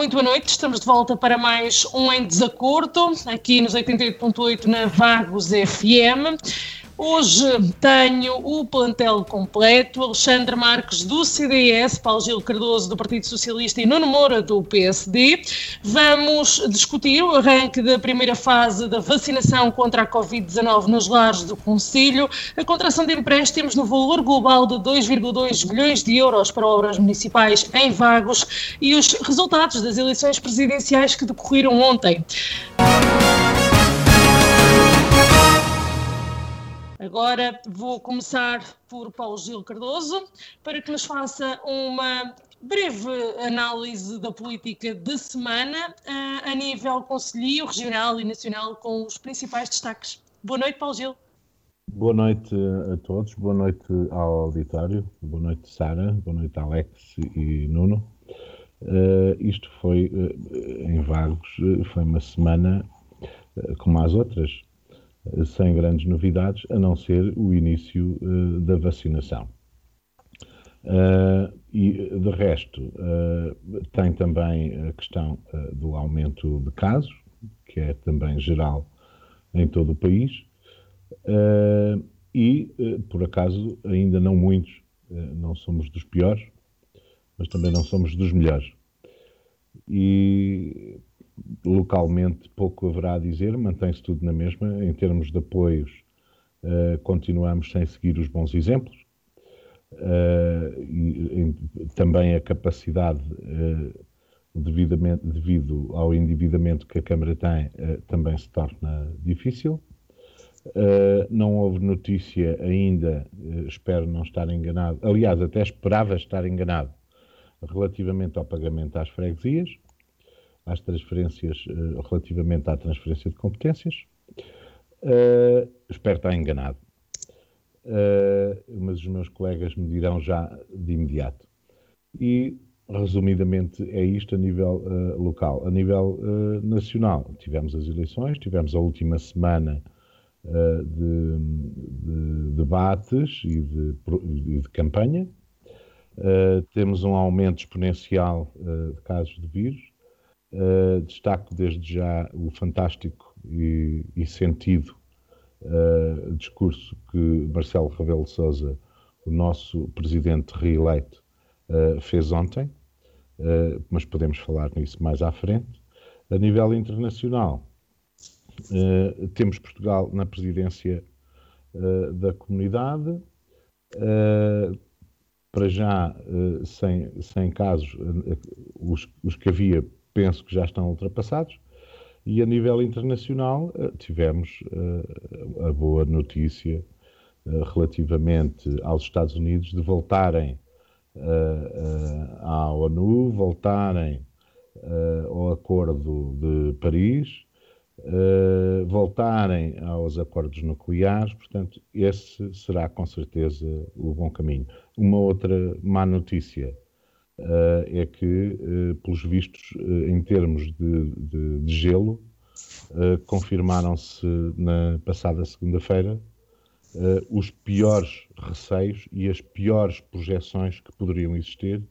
Muito boa noite. Estamos de volta para mais um Em Desacordo, aqui nos 88.8 na Vagos FM. Hoje tenho o plantel completo, Alexandre Marques do CDS, Paulo Gil Cardoso do Partido Socialista e Nuno Moura do PSD. Vamos discutir o arranque da primeira fase da vacinação contra a Covid-19 nos lares do Conselho, a contração de empréstimos no valor global de 2,2 bilhões de euros para obras municipais em Vagos e os resultados das eleições presidenciais que decorreram ontem. Agora vou começar por Paulo Gil Cardoso para que nos faça uma breve análise da política de semana a nível conselho, regional e nacional com os principais destaques. Boa noite, Paulo Gil. Boa noite a todos, boa noite ao auditório, boa noite Sara, boa noite Alex e Nuno. Uh, isto foi, uh, em Vagos, uh, foi uma semana como as outras, sem grandes novidades, a não ser o início uh, da vacinação. Uh, e, de resto, uh, tem também a questão do aumento de casos, que é também geral em todo o país, e, por acaso, ainda não muitos, não somos dos piores, mas também não somos dos melhores. E localmente pouco haverá a dizer, mantém-se tudo na mesma. Em termos de apoios, uh, continuamos sem seguir os bons exemplos. Uh, e, também a capacidade, uh, devido ao endividamento que a Câmara tem, também se torna difícil. não houve notícia ainda, espero não estar enganado, aliás, até esperava estar enganado, relativamente ao pagamento às freguesias às transferências, uh, relativamente à transferência de competências. Uh, espero estar enganado. Uh, mas os meus colegas me dirão já de imediato. E, resumidamente, é isto a nível local. A nível nacional, tivemos as eleições, tivemos a última semana de, de, debates e de, e de campanha. temos um aumento exponencial de casos de vírus Uh, destaco desde já o fantástico e, e sentido uh, discurso que Marcelo Rebelo Sousa, o nosso presidente reeleito, uh, fez ontem, mas podemos falar nisso mais à frente. A nível internacional, temos Portugal na presidência da comunidade, para já sem, sem casos, os, os que havia penso que já estão ultrapassados. E a nível internacional, eh, tivemos uh, a boa notícia uh, relativamente aos Estados Unidos de voltarem à ONU, voltarem ao Acordo de Paris, voltarem aos acordos nucleares. Portanto, esse será com certeza o bom caminho. Uma outra má notícia é que, uh, pelos vistos, uh, em termos de, de, de gelo, confirmaram-se na passada segunda-feira os piores receios e as piores projeções que poderiam existir.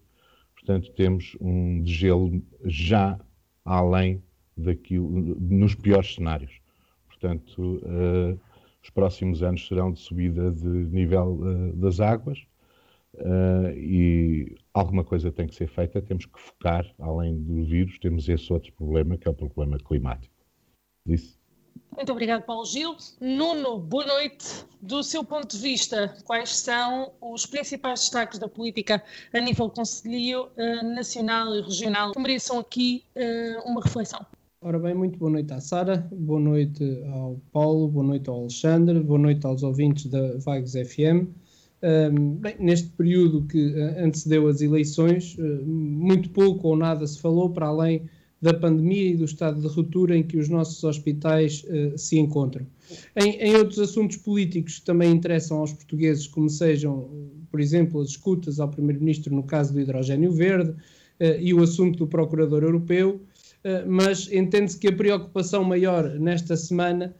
Portanto, temos um gelo já além daquilo, nos piores cenários. Portanto, os próximos anos serão de subida de nível das águas Uh, e alguma coisa tem que ser feita, temos que focar, além do vírus, temos esse outro problema, que é o problema climático. Disse? Muito obrigado, Paulo Gil. Nuno, boa noite. Do seu ponto de vista, quais são os principais destaques da política a nível conselho uh, nacional e regional que mereçam aqui uh, uma reflexão? Ora bem, muito boa noite à Sara, boa noite ao Paulo, boa noite ao Alexandre, boa noite aos ouvintes da Vagos FM. Bem, neste período que uh, antecedeu as eleições, uh, muito pouco ou nada se falou para além da pandemia e do estado de ruptura em que os nossos hospitais uh, se encontram. Em, em, outros assuntos políticos que também interessam aos portugueses, como sejam, por exemplo, as escutas ao Primeiro-Ministro no caso do hidrogênio verde uh, e o assunto do Procurador Europeu, uh, mas entende-se que a preocupação maior nesta semana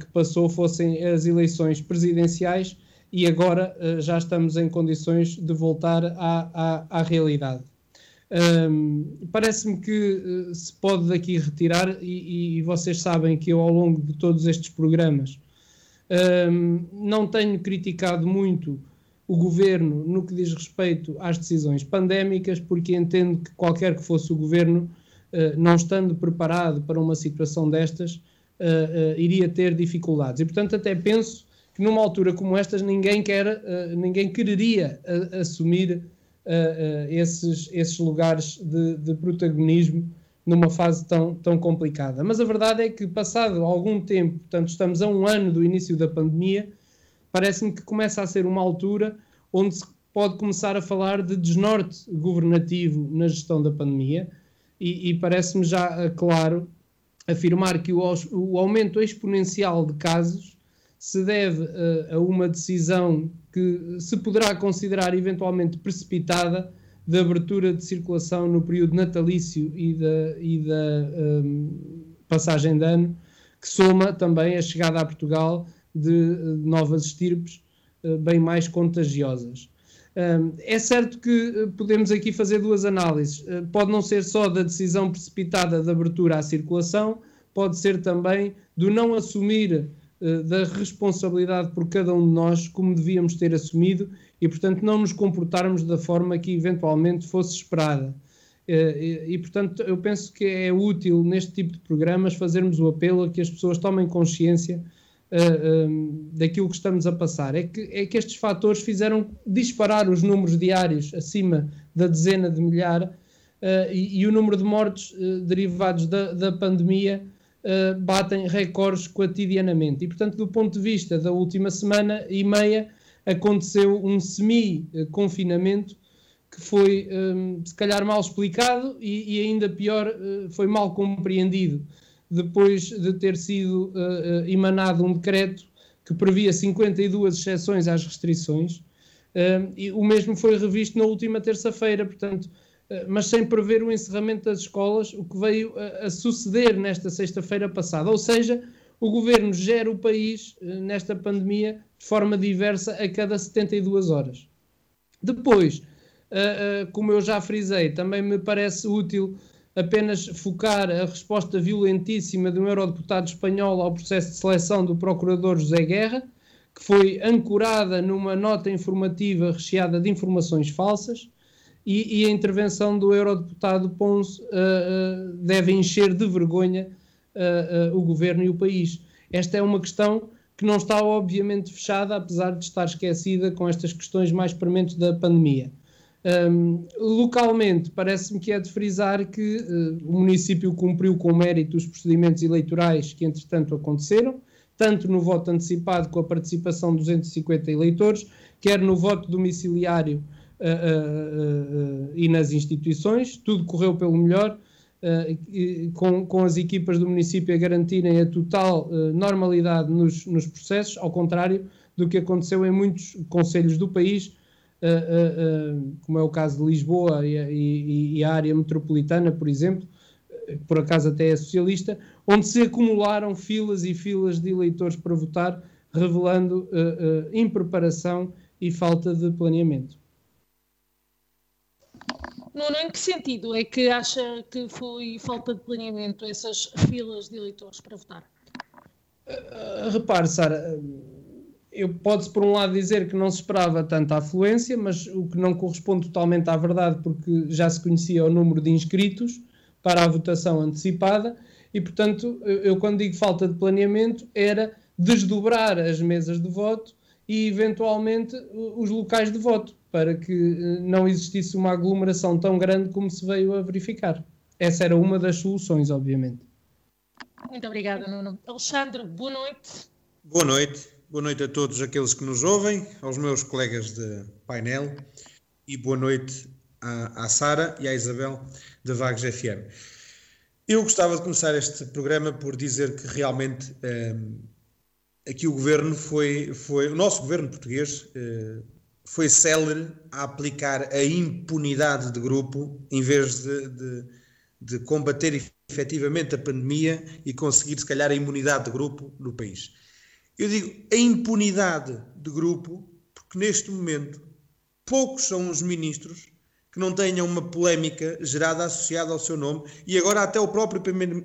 que passou fossem as eleições presidenciais e agora já estamos em condições de voltar à, à, à realidade. Um, Parece-me que uh, se pode daqui retirar, e, e, vocês sabem que eu, ao longo de todos estes programas, um, não tenho criticado muito o governo no que diz respeito às decisões pandémicas, porque entendo que qualquer que fosse o governo, uh, não estando preparado para uma situação destas, uh, iria ter dificuldades. E, portanto, até penso que numa altura como estas, ninguém, quer, ninguém quereria assumir uh, esses, esses lugares de, de, protagonismo numa fase tão, tão complicada. Mas a verdade é que, passado algum tempo, portanto, estamos a um ano do início da pandemia, parece-me que começa a ser uma altura onde se pode começar a falar de desnorte governativo na gestão da pandemia, e, e parece-me já claro afirmar que o, o, aumento exponencial de casos se deve uh, a uma decisão que se poderá considerar eventualmente precipitada de abertura de circulação no período natalício e da, e da um, passagem de ano, que soma também a chegada a Portugal de, de novas estirpes uh, bem mais contagiosas. Um, é certo que podemos aqui fazer duas análises. Uh, pode não ser só da decisão precipitada de abertura à circulação, pode ser também do não assumir eh, da responsabilidade por cada um de nós, como devíamos ter assumido, e, portanto, não nos comportarmos da forma que eventualmente fosse esperada. Eh, e, portanto, eu penso que é útil neste tipo de programas fazermos o apelo a que as pessoas tomem consciência uh, daquilo que estamos a passar. É que, é que estes fatores fizeram disparar os números diários acima da dezena de milhar e, e, o número de mortes derivados da, da pandemia uh, batem recordes cotidianamente. E, portanto, do ponto de vista da última semana e meia, aconteceu um semi-confinamento que foi, um, se calhar, mal explicado e, e ainda pior, uh, foi mal compreendido depois de ter sido uh, emanado um decreto que previa 52 exceções às restrições, uh, e o mesmo foi revisto na última terça-feira, portanto, eh, mas sem prever o encerramento das escolas, o que veio a, suceder nesta sexta-feira passada. Ou seja, o governo gera o país eh, nesta pandemia de forma diversa a cada 72 horas. Depois, uh, como eu já frisei, também me parece útil apenas focar a resposta violentíssima de um eurodeputado espanhol ao processo de seleção do procurador José Guerra, que foi ancorada numa nota informativa recheada de informações falsas e, e a intervenção do eurodeputado Pons uh, deve encher de vergonha uh, o governo e o país. Esta é uma questão que não está obviamente fechada, apesar de estar esquecida com estas questões mais prementes da pandemia. Um, localmente, parece-me que é de frisar que uh, o município cumpriu com mérito os procedimentos eleitorais que, entretanto, aconteceram, tanto no voto antecipado com a participação de 250 eleitores, quer no voto domiciliário uh, e nas instituições, tudo correu pelo melhor, com, com as equipas do município a garantirem a total normalidade nos, nos processos, ao contrário do que aconteceu em muitos conselhos do país, como é o caso de Lisboa e, e, e a área metropolitana, por exemplo, que por acaso até é socialista, onde se acumularam filas e filas de eleitores para votar, revelando uh, uh, impreparação e falta de planeamento. Nuno, em que sentido é que acha que foi falta de planeamento essas filas de eleitores para votar? Uh, repare, Sara, eu pode-se por um lado dizer que não se esperava tanta afluência, mas o que não corresponde totalmente à verdade, porque já se conhecia o número de inscritos para a votação antecipada, e portanto, eu quando digo falta de planeamento, era desdobrar as mesas de voto e eventualmente os locais de voto para que eh, não existisse uma aglomeração tão grande como se veio a verificar. Essa era uma das soluções, obviamente. Muito obrigada, Nuno. Alexandre, boa noite. Boa noite. Boa noite a todos aqueles que nos ouvem, aos meus colegas de painel e boa noite à, à Sara e à Isabel da Vagos FM. Eu gostava de começar este programa por dizer que realmente um, aqui o governo foi, foi o nosso governo português uh, foi célere a aplicar a impunidade de grupo em vez de, de, de combater efetivamente a pandemia e conseguir, se calhar, a imunidade de grupo no país. Eu digo a impunidade de grupo porque neste momento poucos são os ministros que não tenham uma polémica gerada associada ao seu nome e agora até o próprio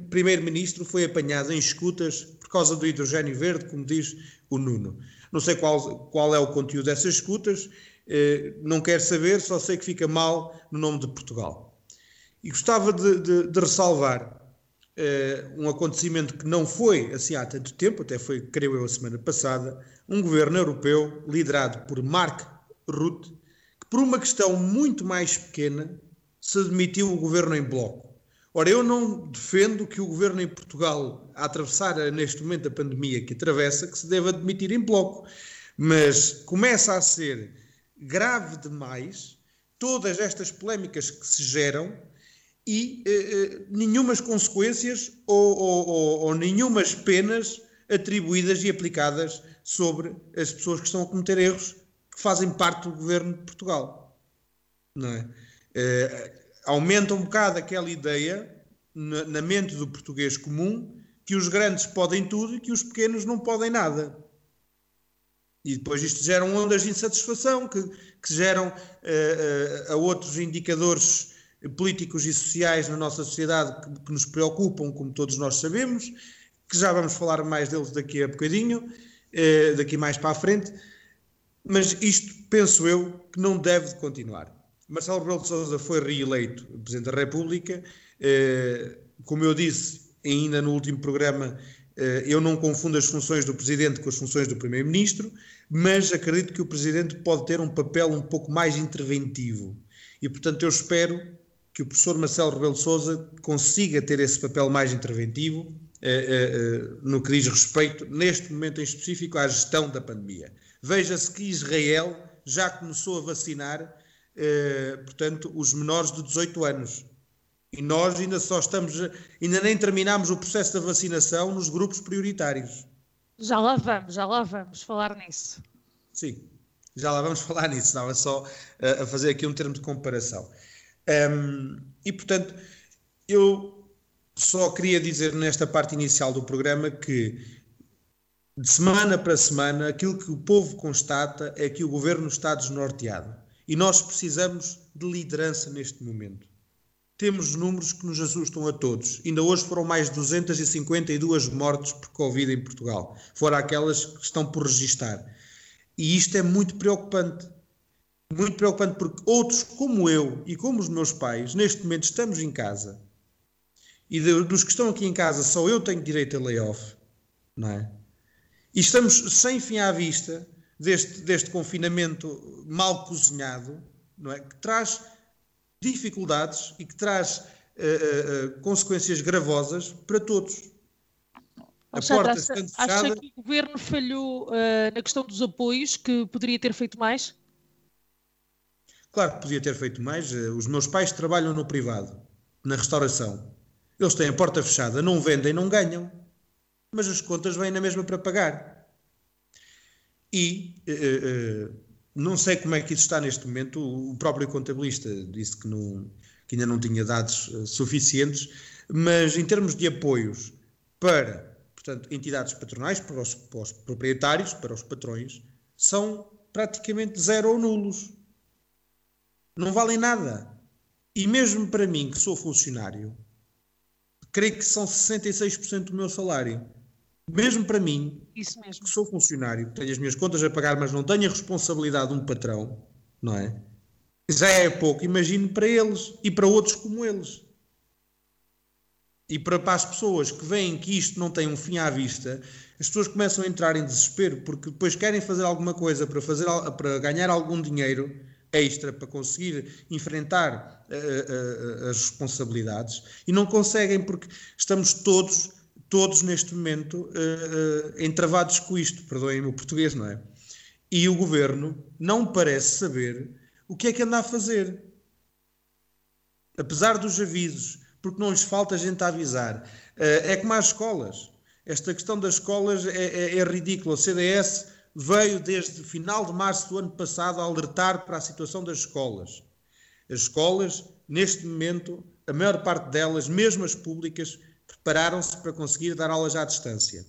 primeiro-ministro foi apanhado em escutas por causa do hidrogênio verde, como diz o Nuno. Não sei qual, qual é o conteúdo dessas escutas, eh, não quero saber, só sei que fica mal no nome de Portugal. E gostava de, de, de ressalvar eh, um acontecimento que não foi assim há tanto tempo, até foi, creio eu, a semana passada, um governo europeu liderado por Mark Rutte, por uma questão muito mais pequena se demitiu o governo em bloco. Ora, eu não defendo que o governo em Portugal, a atravessar neste momento a pandemia que atravessa, que se deva demitir em bloco. Mas começa a ser grave demais todas estas polémicas que se geram e eh, eh nenhumas consequências ou, ou, ou, ou nenhumas penas atribuídas e aplicadas sobre as pessoas que estão a cometer erros que fazem parte do governo de Portugal. Não é? Eh, aumenta um bocado aquela ideia na, na mente do português comum que os grandes podem tudo e que os pequenos não podem nada. E depois isto gera ondas de insatisfação que, que geram uh, uh, a outros indicadores políticos e sociais na nossa sociedade que, que, nos preocupam, como todos nós sabemos, que já vamos falar mais deles daqui a bocadinho, uh, daqui mais para a frente. Mas isto, penso eu, que não deve continuar. Marcelo Rebelo de Sousa foi reeleito Presidente da República. Eh, como eu disse ainda no último programa, eh, eu não confundo as funções do Presidente com as funções do Primeiro-Ministro, mas acredito que o Presidente pode ter um papel um pouco mais interventivo. E, portanto, eu espero que o professor Marcelo Rebelo de Sousa consiga ter esse papel mais interventivo eh, no que diz respeito, neste momento em específico, à gestão da pandemia. Veja-se que Israel já começou a vacinar eh, portanto, os menores de 18 anos. E nós ainda só estamos, ainda nem terminamos o processo da vacinação nos grupos prioritários. Já lá vamos, já lá vamos falar nisso. Sim, já lá vamos falar nisso, estava só a, a fazer aqui um termo de comparação. Um, e portanto, eu só queria dizer nesta parte inicial do programa que de semana para semana aquilo que o povo constata é que o governo está desnorteado. E nós precisamos de liderança neste momento. Temos números que nos assustam a todos. Ainda hoje foram mais de 252 mortes por Covid em Portugal, fora aquelas que estão por registar. E isto é muito preocupante. Muito preocupante porque outros, como eu e como os meus pais, neste momento estamos em casa. E dos que estão aqui em casa, só eu tenho direito a layoff, não é? E estamos sem fim à vista deste, deste confinamento mal cozinhado, não é? que traz dificuldades e que traz uh, uh, consequências gravosas para todos. A porta acha, fechada. Acha que o governo falhou na questão dos apoios, que poderia ter feito mais? Claro que podia ter feito mais. Os meus pais trabalham no privado, na restauração. Eles têm a porta fechada, não vendem, não ganham. Mas as contas vêm na mesma para pagar. E uh, uh, não sei como é que isso está neste momento. O próprio contabilista disse que, não, que ainda não tinha dados uh, suficientes, mas em termos de apoios para, portanto, entidades patronais, para os, para os proprietários, para os patrões, são praticamente zero ou nulos. Não valem nada. E mesmo para mim, que sou funcionário, creio que são 66% do meu salário. Mesmo para mim, Isso mesmo. que sou funcionário, que tenho as minhas contas a pagar, mas não tenho a responsabilidade de um patrão, não é? Já é pouco, imagino para eles e para outros como eles. E para, para as pessoas que veem que isto não tem um fim à vista, as pessoas começam a entrar em desespero porque depois querem fazer alguma coisa para, fazer, para ganhar algum dinheiro extra para conseguir enfrentar uh, uh, as responsabilidades e não conseguem porque estamos todos todos neste momento uh, uh, entravados com isto, perdoem-me o português, não é? E o governo não parece saber o que é que anda a fazer. Apesar dos avisos, porque não lhes falta gente a avisar. É como as escolas. Esta questão das escolas é, é, é ridícula. O CDS veio desde o final de março do ano passado a alertar para a situação das escolas. As escolas, neste momento, a maior parte delas, mesmo as públicas, prepararam-se para conseguir dar aulas à distância.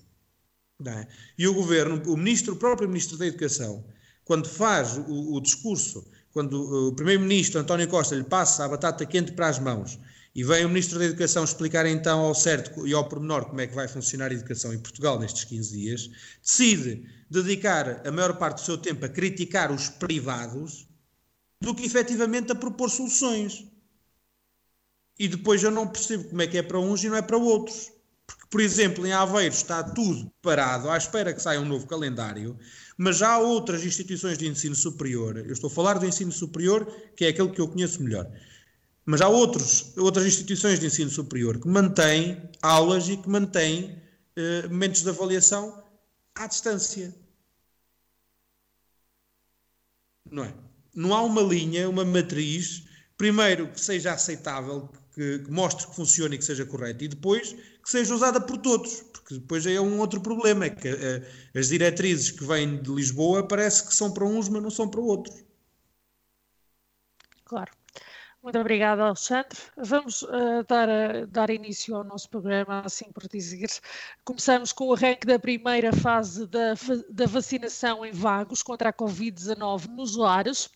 É? E o governo, o ministro, o próprio ministro da Educação, quando faz o, o discurso, quando o primeiro-ministro António Costa lhe passa a batata quente para as mãos e vem o Ministro da Educação explicar então ao certo e ao pormenor como é que vai funcionar a educação em Portugal nestes 15 dias, decide dedicar a maior parte do seu tempo a criticar os privados do que efetivamente a propor soluções. E depois eu não percebo como é que é para uns e não é para outros. Porque, por exemplo, em Aveiro está tudo parado à espera que saia um novo calendário, mas já há outras instituições de ensino superior, eu estou a falar do ensino superior, que é aquele que eu conheço melhor, mas há outros, outras instituições de ensino superior que mantêm aulas e que mantêm eh, momentos de avaliação à distância. Não é? Não há uma linha, uma matriz, primeiro que seja aceitável, que, que mostre que funcione e que seja correto, e depois que seja usada por todos, porque depois é um outro problema, é que eh, as diretrizes que vêm de Lisboa parece que são para uns, mas não são para outros. Claro. Muito obrigada, Alexandre. Vamos uh, dar, uh, dar início ao nosso programa, assim por dizer. Começamos com o arranque da primeira fase da, da vacinação em vagos contra a Covid-19 nos lares.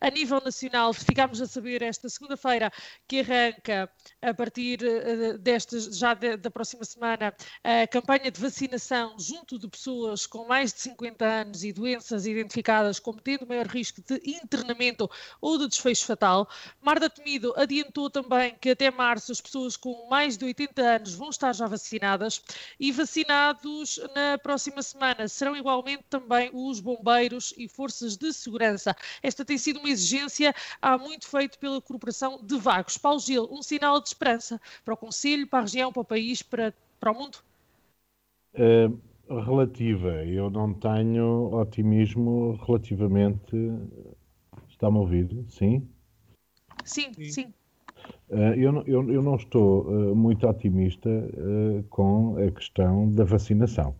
A nível nacional, ficámos a saber esta segunda-feira que arranca, a partir uh, desta, já de, da próxima semana, a campanha de vacinação junto de pessoas com mais de 50 anos e doenças identificadas como tendo maior risco de internamento ou de desfecho fatal. Marda Temido adiantou também que até março as pessoas com mais de 80 anos vão estar já vacinadas e vacinados na próxima semana serão igualmente também os bombeiros e forças de segurança. Esta tem sido uma exigência há muito feito pela Corporação de Vagos. Paulo Gil, um sinal de esperança para o Conselho, para a região, para o país, para, para o mundo? Uh, relativa. Eu não tenho otimismo relativamente. Está-me a ouvir? Sim? Sim, sim. Uh, eu, eu, eu, não estou uh, muito otimista com a questão da vacinação.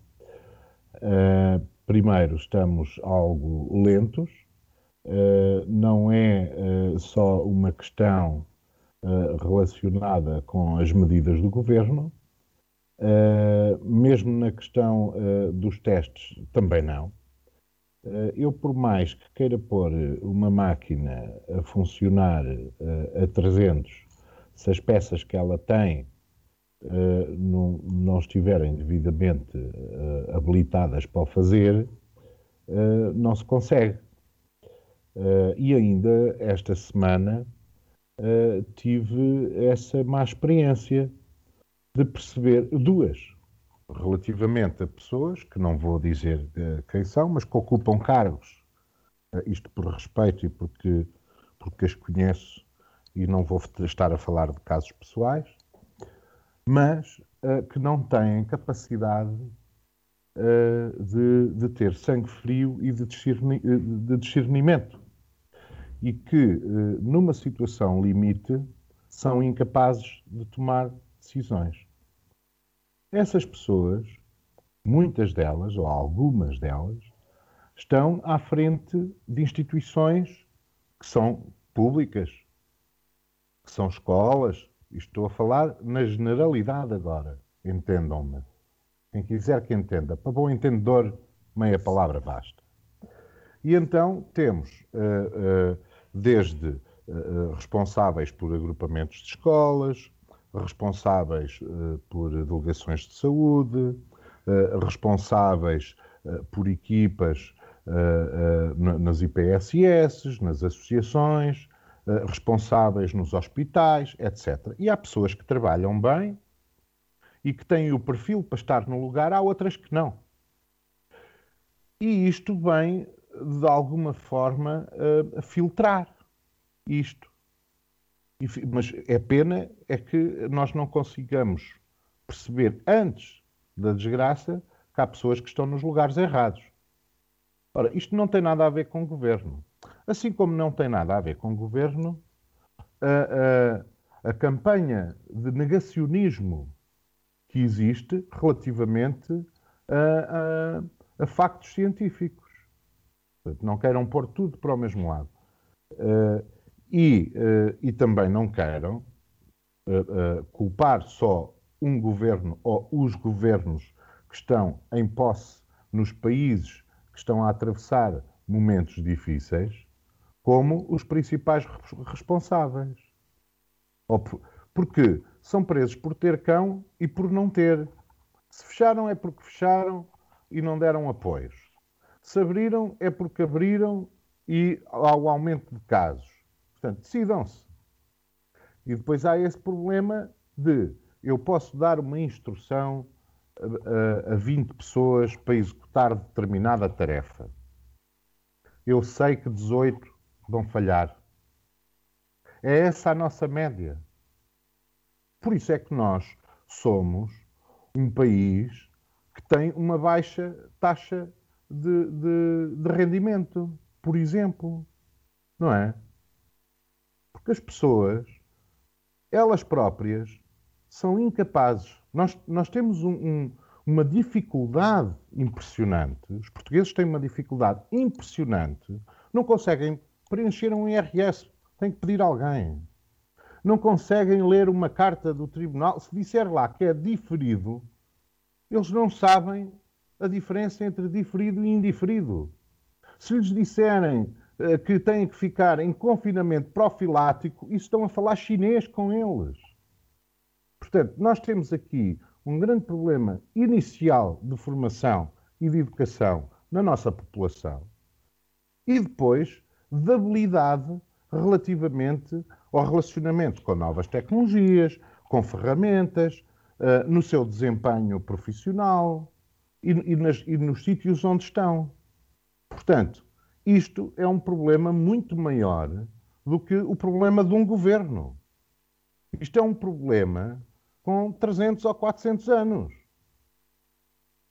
primeiro, estamos algo lentos, não é só uma questão relacionada com as medidas do governo, mesmo na questão dos testes, também não. Eh, eu, por mais que queira pôr uma máquina a funcionar eh, a 300, se as peças que ela tem eh, não, não estiverem devidamente habilitadas para o fazer, não se consegue. E ainda esta semana tive essa má experiência de perceber duas relativamente a pessoas, que não vou dizer uh, quem são, mas que ocupam cargos, uh, isto por respeito e porque, porque as conheço e não vou estar a falar de casos pessoais, mas uh, que não têm capacidade de, de, ter sangue frio e de discernimento. E que, numa situação limite, são incapazes de tomar decisões. Essas pessoas, muitas delas, ou algumas delas, estão à frente de instituições que são públicas, que são escolas. Estou a falar na generalidade agora, entendam-me. Quem quiser que entenda, para bom entendedor, meia palavra basta. E então temos, uh, uh, desde uh, responsáveis por agrupamentos de escolas, responsáveis por delegações de saúde, responsáveis por equipas nas IPSS, nas associações, responsáveis nos hospitais, etc. E há pessoas que trabalham bem e que têm o perfil para estar no lugar, há outras que não. E isto vem, de alguma forma, a filtrar isto. Mas é pena é que nós não consigamos perceber antes da desgraça que há pessoas que estão nos lugares errados. Ora, isto não tem nada a ver com o governo. Assim como não tem nada a ver com o governo, uh, uh, a campanha de negacionismo que existe relativamente a, a, a factos científicos. Portanto, não queiram pôr tudo para o mesmo lado. Uh, e, uh, e também não queiram uh, culpar só um governo ou os governos que estão em posse nos países que estão a atravessar momentos difíceis como os principais responsáveis. Porque são presos por ter cão e por não ter. Se fecharam é porque fecharam e não deram apoios. Se abriram é porque abriram e há o aumento de casos. Portanto, decidam-se. E depois há esse problema de eu posso dar uma instrução a, a, a 20 pessoas para executar determinada tarefa. Eu sei que 18 vão falhar. É essa a nossa média. Por isso é que nós somos um país que tem uma baixa taxa de, de, de rendimento, por exemplo. Não é? Porque as pessoas, elas próprias, são incapazes. Nós, nós temos um, um, uma dificuldade impressionante. Os portugueses têm uma dificuldade impressionante. Não conseguem preencher um IRS. Têm que pedir alguém não conseguem ler uma carta do tribunal. Se disser lá que é diferido, eles não sabem a diferença entre diferido e indiferido. Se lhes disserem uh, que têm que ficar em confinamento profilático, isso estão a falar chinês com eles. Portanto, nós temos aqui um grande problema inicial de formação e de educação na nossa população e depois de habilidade relativamente ao relacionamento com novas tecnologias, com ferramentas, uh, no seu desempenho profissional e, e, nas, e nos sítios onde estão. Portanto, isto é um problema muito maior do que o problema de um governo. Isto é um problema com 300 ou 400 anos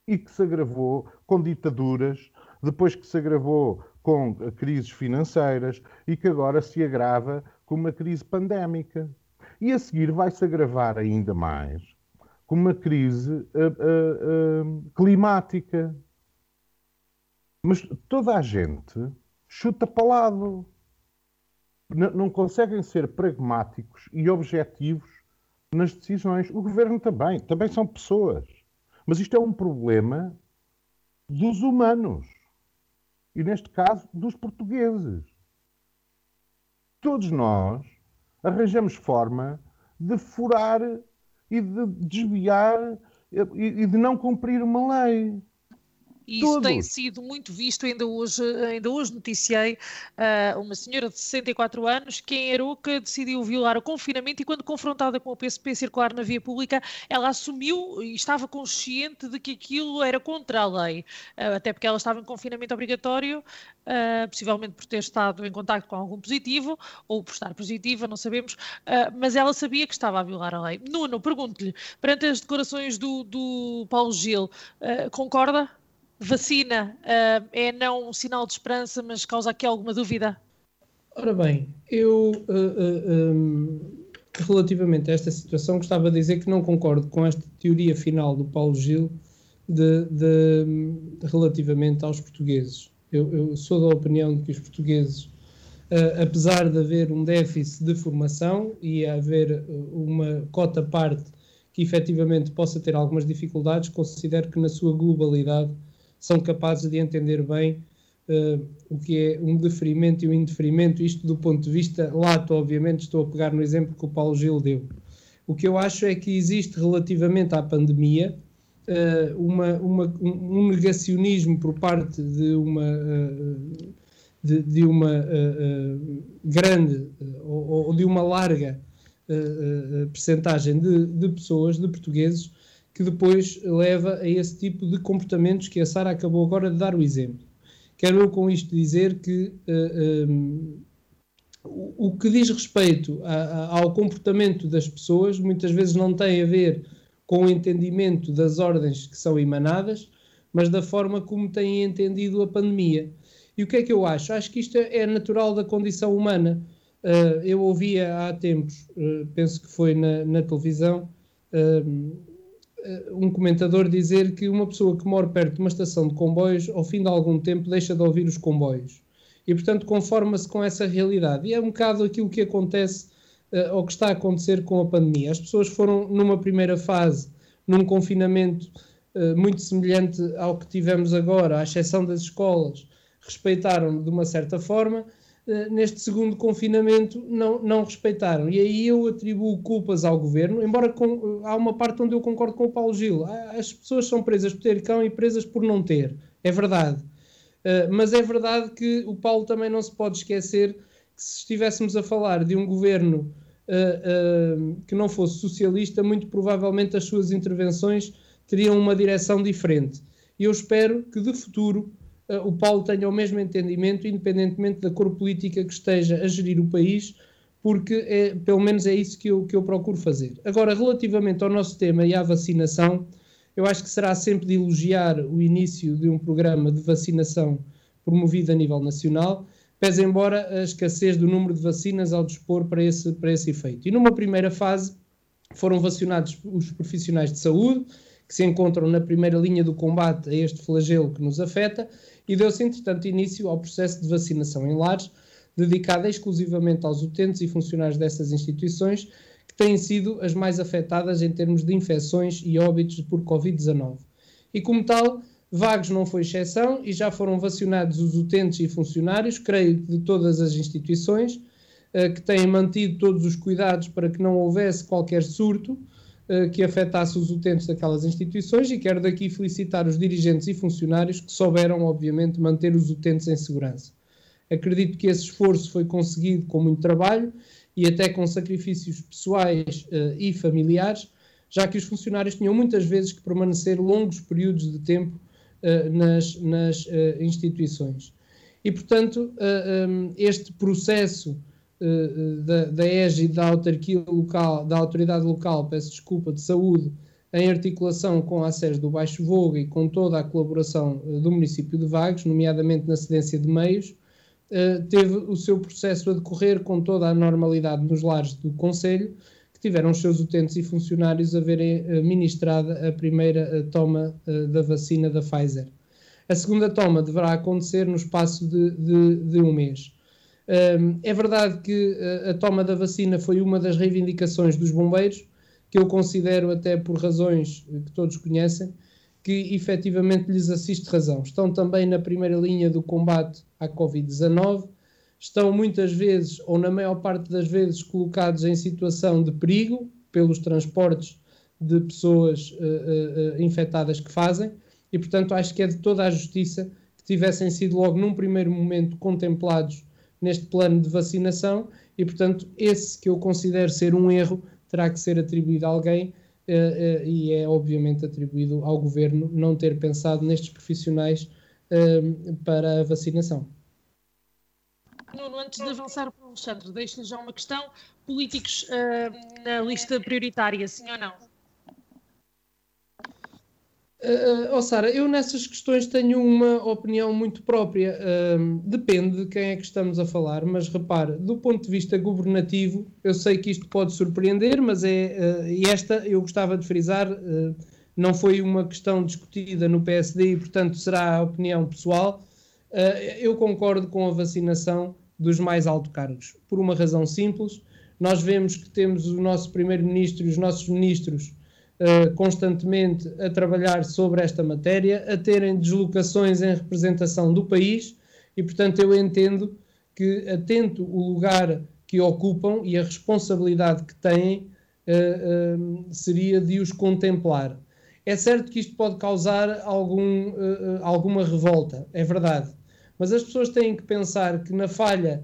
e que se agravou com ditaduras, depois que se agravou com crises financeiras e que agora se agrava com uma crise pandémica. E a seguir vai-se agravar ainda mais uma crise uh, uh, uh, climática. Mas toda a gente chuta para o lado. N não conseguem ser pragmáticos e objetivos nas decisões. O governo também, também são pessoas. Mas isto é um problema dos humanos e, neste caso, dos portugueses. Todos nós arranjamos forma de furar e de desviar e de não cumprir uma lei. E isso tem sido muito visto, ainda hoje, ainda hoje noticiei uh, uma senhora de 64 anos que em Aroca decidiu violar o confinamento e quando confrontada com o PSP circular na via pública, ela assumiu e estava consciente de que aquilo era contra a lei, uh, até porque ela estava em confinamento obrigatório, uh, possivelmente por ter estado em contato com algum positivo ou por estar positiva, não sabemos, mas ela sabia que estava a violar a lei. Nuno, pergunto-lhe, perante as declarações do, do Paulo Gil, concorda? Vacina uh, é não um sinal de esperança, mas causa aqui alguma dúvida? Ora bem, eu uh, uh, um, relativamente a esta situação gostava de dizer que não concordo com esta teoria final do Paulo Gil de, de relativamente aos portugueses. Eu, eu, sou da opinião de que os portugueses, apesar de haver um déficit de formação e haver uma cota parte que efetivamente possa ter algumas dificuldades, considero que na sua globalidade são capazes de entender bem uh, o que é um deferimento e um indeferimento, isto do ponto de vista lato, obviamente, estou a pegar no exemplo que o Paulo Gil deu. O que eu acho é que existe relativamente à pandemia uh, uma, uma, um negacionismo por parte de uma, uh, de, de, uma grande ou, ou, de uma larga percentagem de, de pessoas, de portugueses, que depois leva a esse tipo de comportamentos que a Sara acabou agora de dar o exemplo. Quero com isto dizer que uh, eh, um, eh, o, o que diz respeito a, a, ao comportamento das pessoas muitas vezes não tem a ver com o entendimento das ordens que são emanadas, mas da forma como têm entendido a pandemia. E o que é que eu acho? Acho que isto é natural da condição humana. Uh, eu ouvia há tempos, uh, penso que foi na, na televisão, uh, um comentador dizer que uma pessoa que mora perto de uma estação de comboios, ao fim de algum tempo, deixa de ouvir os comboios. E, portanto, conforma-se com essa realidade. E é um bocado aquilo que acontece, ou que está a acontecer com a pandemia. As pessoas foram, numa primeira fase, num confinamento muito semelhante ao que tivemos agora, à exceção das escolas, respeitaram de uma certa forma eh, neste segundo confinamento não, não respeitaram. E aí eu atribuo culpas ao governo, embora com, há uma parte onde eu concordo com o Paulo Gil. As pessoas são presas por ter cão e presas por não ter. É verdade. Uh, mas é verdade que o Paulo também não se pode esquecer que se estivéssemos a falar de um governo que não fosse socialista, muito provavelmente as suas intervenções teriam uma direção diferente. E eu espero que de futuro o Paulo tenha o mesmo entendimento, independentemente da cor política que esteja a gerir o país, porque é, pelo menos é isso que eu, que eu procuro fazer. Agora, relativamente ao nosso tema e à vacinação, eu acho que será sempre de elogiar o início de um programa de vacinação promovido a nível nacional, pese embora a escassez do número de vacinas ao dispor para esse, para esse efeito. E numa primeira fase foram vacinados os profissionais de saúde, que se encontram na primeira linha do combate a este flagelo que nos afeta, e deu-se, entretanto, início ao processo de vacinação em lares, dedicado exclusivamente aos utentes e funcionários dessas instituições, que têm sido as mais afetadas em termos de infecções e óbitos por Covid-19. E como tal, Vagos não foi exceção e já foram vacinados os utentes e funcionários, creio de todas as instituições, eh, que têm mantido todos os cuidados para que não houvesse qualquer surto que afetasse os utentes daquelas instituições e quero daqui felicitar os dirigentes e funcionários que souberam, obviamente, manter os utentes em segurança. Acredito que esse esforço foi conseguido com muito trabalho e até com sacrifícios pessoais uh, e familiares, já que os funcionários tinham muitas vezes que permanecer longos períodos de tempo uh, nas, nas uh, instituições. E, portanto, um, este processo eh, da, da égide da autarquia local, da autoridade local, peço desculpa, de saúde, em articulação com a SES do Baixo Voga e com toda a colaboração eh, do município de Vagos, nomeadamente na cedência de meios, eh, teve o seu processo a decorrer com toda a normalidade nos lares do Conselho, que tiveram os seus utentes e funcionários a verem ministrada a primeira toma da vacina da Pfizer. A segunda toma deverá acontecer no espaço de, de, de um mês é verdade que a toma da vacina foi uma das reivindicações dos bombeiros, que eu considero, até por razões que todos conhecem, que efetivamente lhes assiste razão. Estão também na primeira linha do combate à Covid-19, estão muitas vezes, ou na maior parte das vezes, colocados em situação de perigo pelos transportes de pessoas uh, uh, infectadas que fazem, e portanto acho que é de toda a justiça que tivessem sido logo num primeiro momento contemplados neste plano de vacinação e, portanto, esse que eu considero ser um erro terá que ser atribuído a alguém uh, uh, e é obviamente atribuído ao governo não ter pensado nestes profissionais uh, para a vacinação. Nuno, antes de avançar para o Alexandre, deixo-lhe já uma questão. Políticos na lista prioritária, sim ou não? Uh, oh Sara, eu nessas questões tenho uma opinião muito própria. Uh, depende de quem é que estamos a falar, mas repare, do ponto de vista governativo, eu sei que isto pode surpreender, mas é. Uh, esta eu gostava de frisar, não foi uma questão discutida no PSD e, portanto, será a opinião pessoal. eu concordo com a vacinação dos mais altos cargos, por uma razão simples. Nós vemos que temos o nosso primeiro-ministro e os nossos ministros uh, constantemente a trabalhar sobre esta matéria, a terem deslocações em representação do país e, portanto, eu entendo que, atento o lugar que ocupam e a responsabilidade que têm, uh, uh, seria de os contemplar. É certo que isto pode causar algum, alguma revolta, é verdade, mas as pessoas têm que pensar que na falha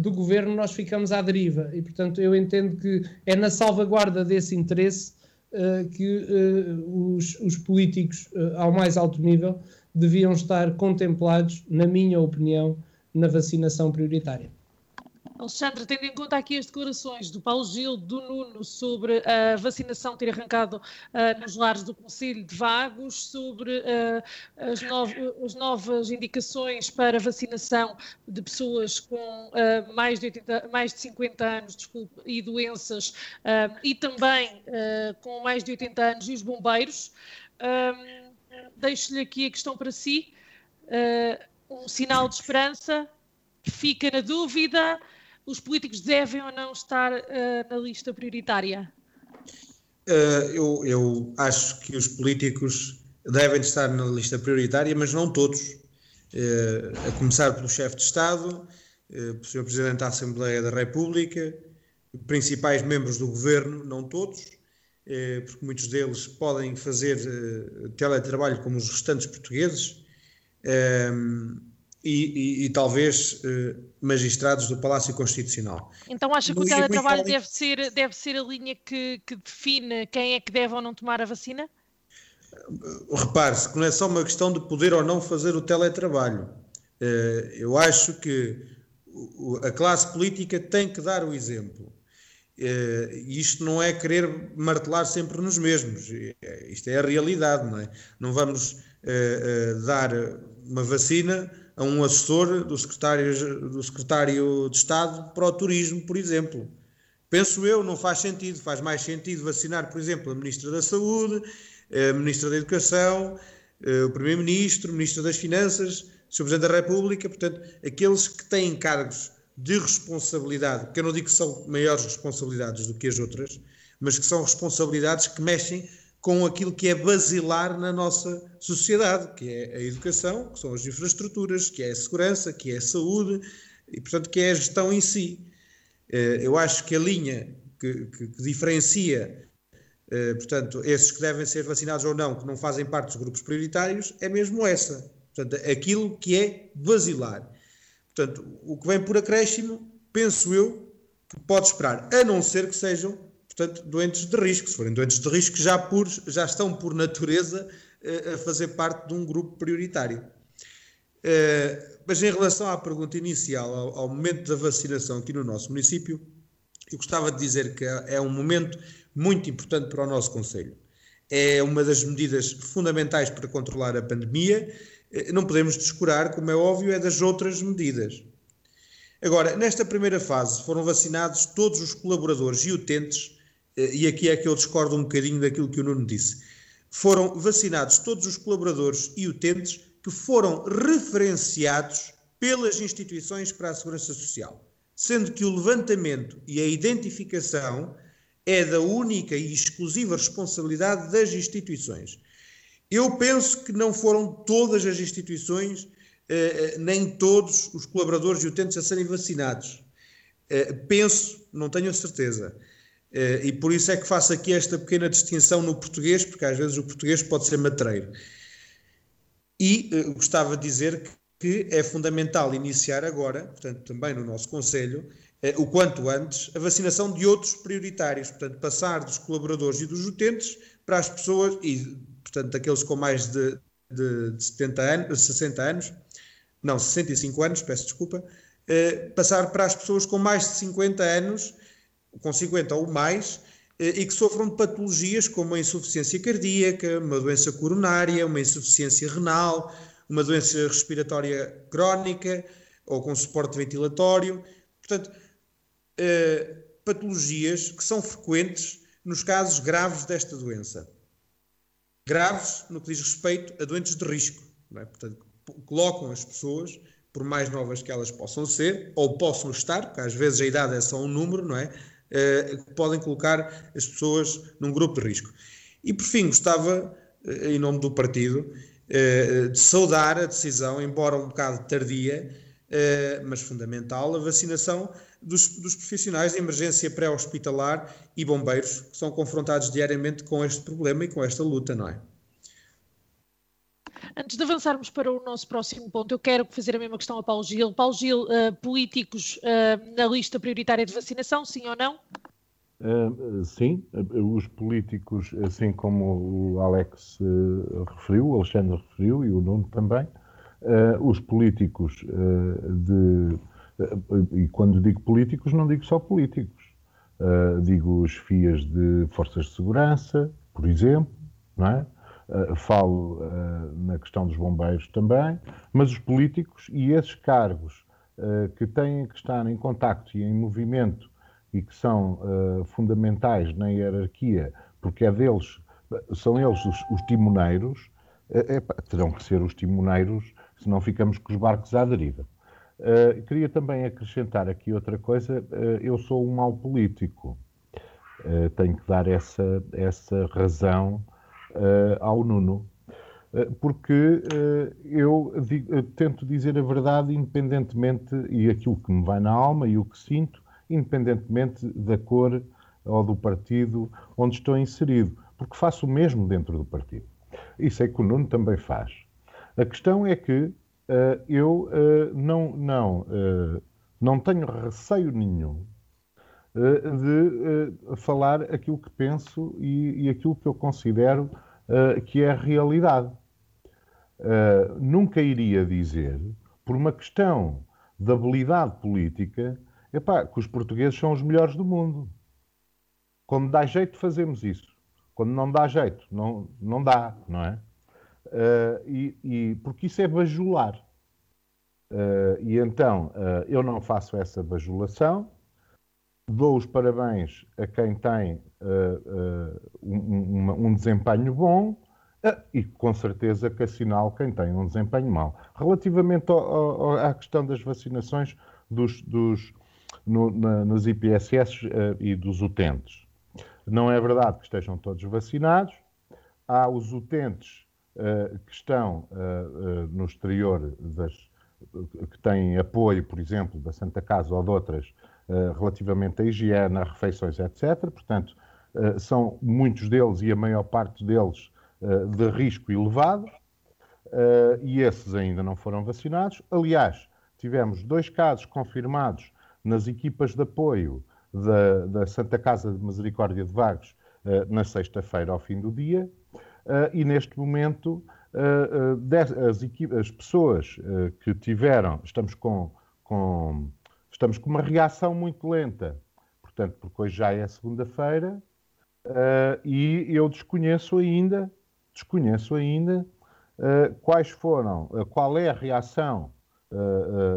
do governo nós ficamos à deriva e, portanto, eu entendo que é na salvaguarda desse interesse que uh, os, os, políticos uh, ao mais alto nível deviam estar contemplados, na minha opinião, na vacinação prioritária. Alexandre, tendo em conta aqui as declarações do Paulo Gil, do Nuno, sobre a vacinação ter arrancado uh, nos lares do Conselho de Vagos, sobre uh, as, as, novas indicações para vacinação de pessoas com uh, mais, de 80, mais de 50 anos desculpe, e doenças, e também com mais de 80 anos, e os bombeiros. Deixo-lhe aqui a questão para si. um sinal de esperança, fica na dúvida os políticos devem ou não estar uh, na lista prioritária? Uh, eu, eu, acho que os políticos devem estar na lista prioritária, mas não todos. Uh, a começar pelo chefe de Estado, pelo Sr. Presidente da Assembleia da República, principais membros do governo, não todos, porque muitos deles podem fazer teletrabalho como os restantes portugueses e, e, e talvez eh, magistrados do Palácio Constitucional. Então acha que o teletrabalho deve ser, deve ser a linha que, que define quem é que deve ou não tomar a vacina? Repare-se que não é só uma questão de poder ou não fazer o teletrabalho. Eh, eu acho que a classe política tem que dar o exemplo. Uh, isto não é querer martelar sempre nos mesmos, isto é a realidade, não é? Não vamos uh, uh, dar uma vacina a um assessor do secretário, do secretário de Estado para o turismo, por exemplo. Penso eu, não faz sentido. Faz mais sentido vacinar, por exemplo, a Ministra da Saúde, a Ministra da Educação, o Primeiro-Ministro, o Ministro das Finanças, o Sr. Presidente da República, portanto, aqueles que têm cargos de responsabilidade, que eu não digo que são maiores responsabilidades do que as outras, mas que são responsabilidades que mexem com aquilo que é basilar na nossa sociedade, que é a educação, que são as infraestruturas, que é a segurança, que é a saúde e, portanto, que é a gestão em si. Eh, eu acho que a linha que, que, que diferencia, eh, portanto, esses que devem ser vacinados ou não, que não fazem parte dos grupos prioritários, é mesmo essa. Portanto, aquilo que é basilar. Portanto, o que vem por acréscimo, penso eu, que pode esperar, a não ser que sejam portanto, doentes de risco. Se forem doentes de risco, já, por, já estão por natureza uh, a fazer parte de um grupo prioritário. Uh, mas em relação à pergunta inicial, ao, ao, momento da vacinação aqui no nosso município, eu gostava de dizer que é, um momento muito importante para o nosso Conselho. É uma das medidas fundamentais para controlar a pandemia. Uh, não podemos descurar, como é óbvio, é das outras medidas. Agora, nesta primeira fase foram vacinados todos os colaboradores e utentes eh, e aqui é que eu discordo um bocadinho daquilo que o Nuno disse, foram vacinados todos os colaboradores e utentes que foram referenciados pelas instituições para a segurança social, sendo que o levantamento e a identificação é da única e exclusiva responsabilidade das instituições. Eu penso que não foram todas as instituições, eh, eh, nem todos os colaboradores e utentes a serem vacinados. penso, não tenho a certeza, e por isso é que faço aqui esta pequena distinção no português, porque às vezes o português pode ser matreiro. E uh, gostava de dizer que, é fundamental iniciar agora, portanto, também no nosso Conselho, uh, o quanto antes, a vacinação de outros prioritários, portanto, passar dos colaboradores e dos utentes para as pessoas, e, portanto, aqueles com mais de, de, de 70 anos, 60 anos, não, 65 anos, peço desculpa, passar para as pessoas com mais de 50 anos com 50 ou mais eh, e que sofram de patologias como a insuficiência cardíaca, uma doença coronária, uma insuficiência renal, uma doença respiratória crónica ou com suporte ventilatório. Portanto, eh, patologias que são frequentes nos casos graves desta doença. Graves no que diz respeito a doentes de risco. É? Portanto, colocam as pessoas, por mais novas que elas possam ser, ou possam estar, porque às vezes a idade é só um número, não é? Eh, que podem colocar as pessoas num grupo de risco. E por fim, gostava, eh, em nome do partido, eh, de saudar a decisão, embora um bocado tardia, mas fundamental, a vacinação dos, dos profissionais de emergência pré-hospitalar e bombeiros, que são confrontados diariamente com este problema e com esta luta, não é? Antes de avançarmos para o nosso próximo ponto, eu quero fazer a mesma questão a Paulo Gil. Paulo Gil, uh, políticos uh, na lista prioritária de vacinação, sim ou não? Uh, sim, os políticos, assim como o Alex referiu, o Alexandre referiu e o Nuno também, os políticos de e quando digo políticos, não digo só políticos. Digo os FIAs de forças de segurança, por exemplo, não é? Uh, falo uh, na questão dos bombeiros também, mas os políticos e esses cargos que têm que estar em contacto e em movimento e que são fundamentais na hierarquia, porque é deles, são eles os, os timoneiros, terão que ser os timoneiros, senão ficamos com os barcos à deriva. Uh, queria também acrescentar aqui outra coisa. Uh, eu sou um mau político. Uh, tenho que dar essa, essa razão ao Nuno. porque eu digo, tento dizer a verdade independentemente, e aquilo que me vai na alma e o que sinto, independentemente da cor ou do partido onde estou inserido. Porque faço o mesmo dentro do partido. Isso é que o Nuno também faz. A questão é que uh, eu uh, não, não, uh, não tenho receio nenhum de falar aquilo que penso e, e, aquilo que eu considero que é a realidade. nunca iria dizer, por uma questão de habilidade política, epá, que os portugueses são os melhores do mundo. Quando dá jeito, fazemos isso. Quando não dá jeito, não, não dá, não é? Uh, e, e, porque isso é bajular. Uh, e então uh, eu não faço essa bajulação, dou os parabéns a quem tem um, um, um, desempenho bom e com certeza que assinalo quem tem um desempenho mau. Relativamente ao, ao, à questão das vacinações dos, dos no, na, nos IPSS e dos utentes, não é verdade que estejam todos vacinados. Há os utentes uh, que estão uh, uh, no exterior, das, que têm apoio, por exemplo, da Santa Casa ou de outras, relativamente à higiene, a refeições, etc. Portanto, são muitos deles e a maior parte deles de risco elevado. e esses ainda não foram vacinados. Aliás, tivemos dois casos confirmados nas equipas de apoio da, da Santa Casa de Misericórdia de Vagos na sexta-feira, ao fim do dia, e neste momento as, as, pessoas que tiveram, estamos com, com, estamos com uma reação muito lenta, portanto, porque hoje já é segunda-feira, e eu desconheço ainda, desconheço ainda quais foram, qual é a reação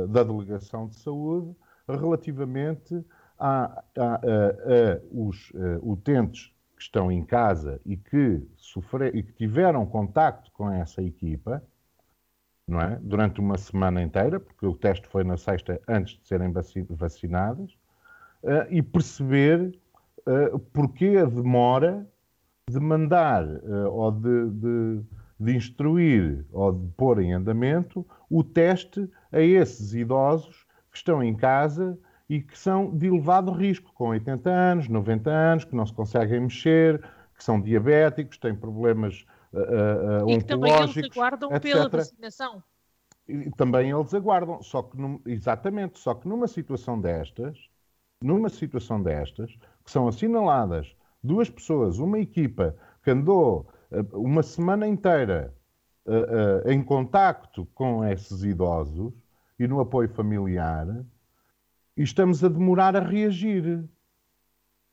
da Delegação de Saúde relativamente a, a, a, a os utentes que estão em casa e que, sofrer, e que tiveram contacto com essa equipa, não é? Durante uma semana inteira, porque o teste foi na sexta antes de serem vacinadas, uh, e perceber uh, porquê a demora de mandar uh, ou de, de, de, instruir ou de pôr em andamento o teste a esses idosos que estão em casa e que são de elevado risco, com 80 anos, 90 anos, que não se conseguem mexer, que são diabéticos, têm problemas uh, uh, e que também eles aguardam etc. pela vacinação. E também eles aguardam, só que num, exatamente, só que numa situação destas, numa situação destas, que são assinaladas duas pessoas, uma equipa que andou uh, uma semana inteira uh, em contacto com esses idosos e no apoio familiar, e estamos a demorar a reagir.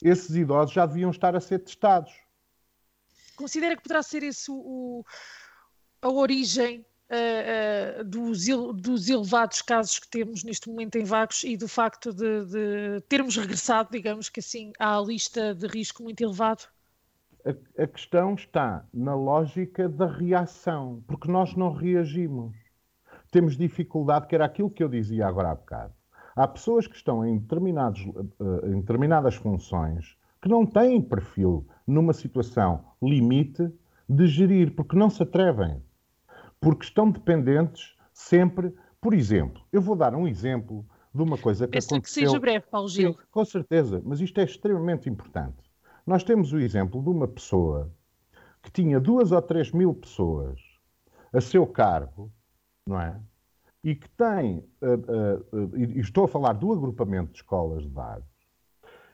Esses idosos já deviam estar a ser testados. Considera que poderá ser esse o, a origem uh, uh, dos, dos, elevados casos que temos neste momento em Vagos e do facto de, de, termos regressado, digamos que assim, à lista de risco muito elevado? A, a questão está na lógica da reação, porque nós não reagimos. Temos dificuldade, que era aquilo que eu dizia agora há bocado Há pessoas que estão em, determinados, eh, em determinadas funções que não têm perfil numa situação limite de gerir, porque não se atrevem. Porque estão dependentes sempre. Por exemplo, eu vou dar um exemplo de uma coisa que Penso aconteceu... que seja breve, Paulo Gil. Sim, com certeza, mas isto é extremamente importante. Nós temos o exemplo de uma pessoa que tinha duas ou três mil pessoas a seu cargo, não é? e que tem, uh, uh, uh, e estou a falar do agrupamento de escolas de dados,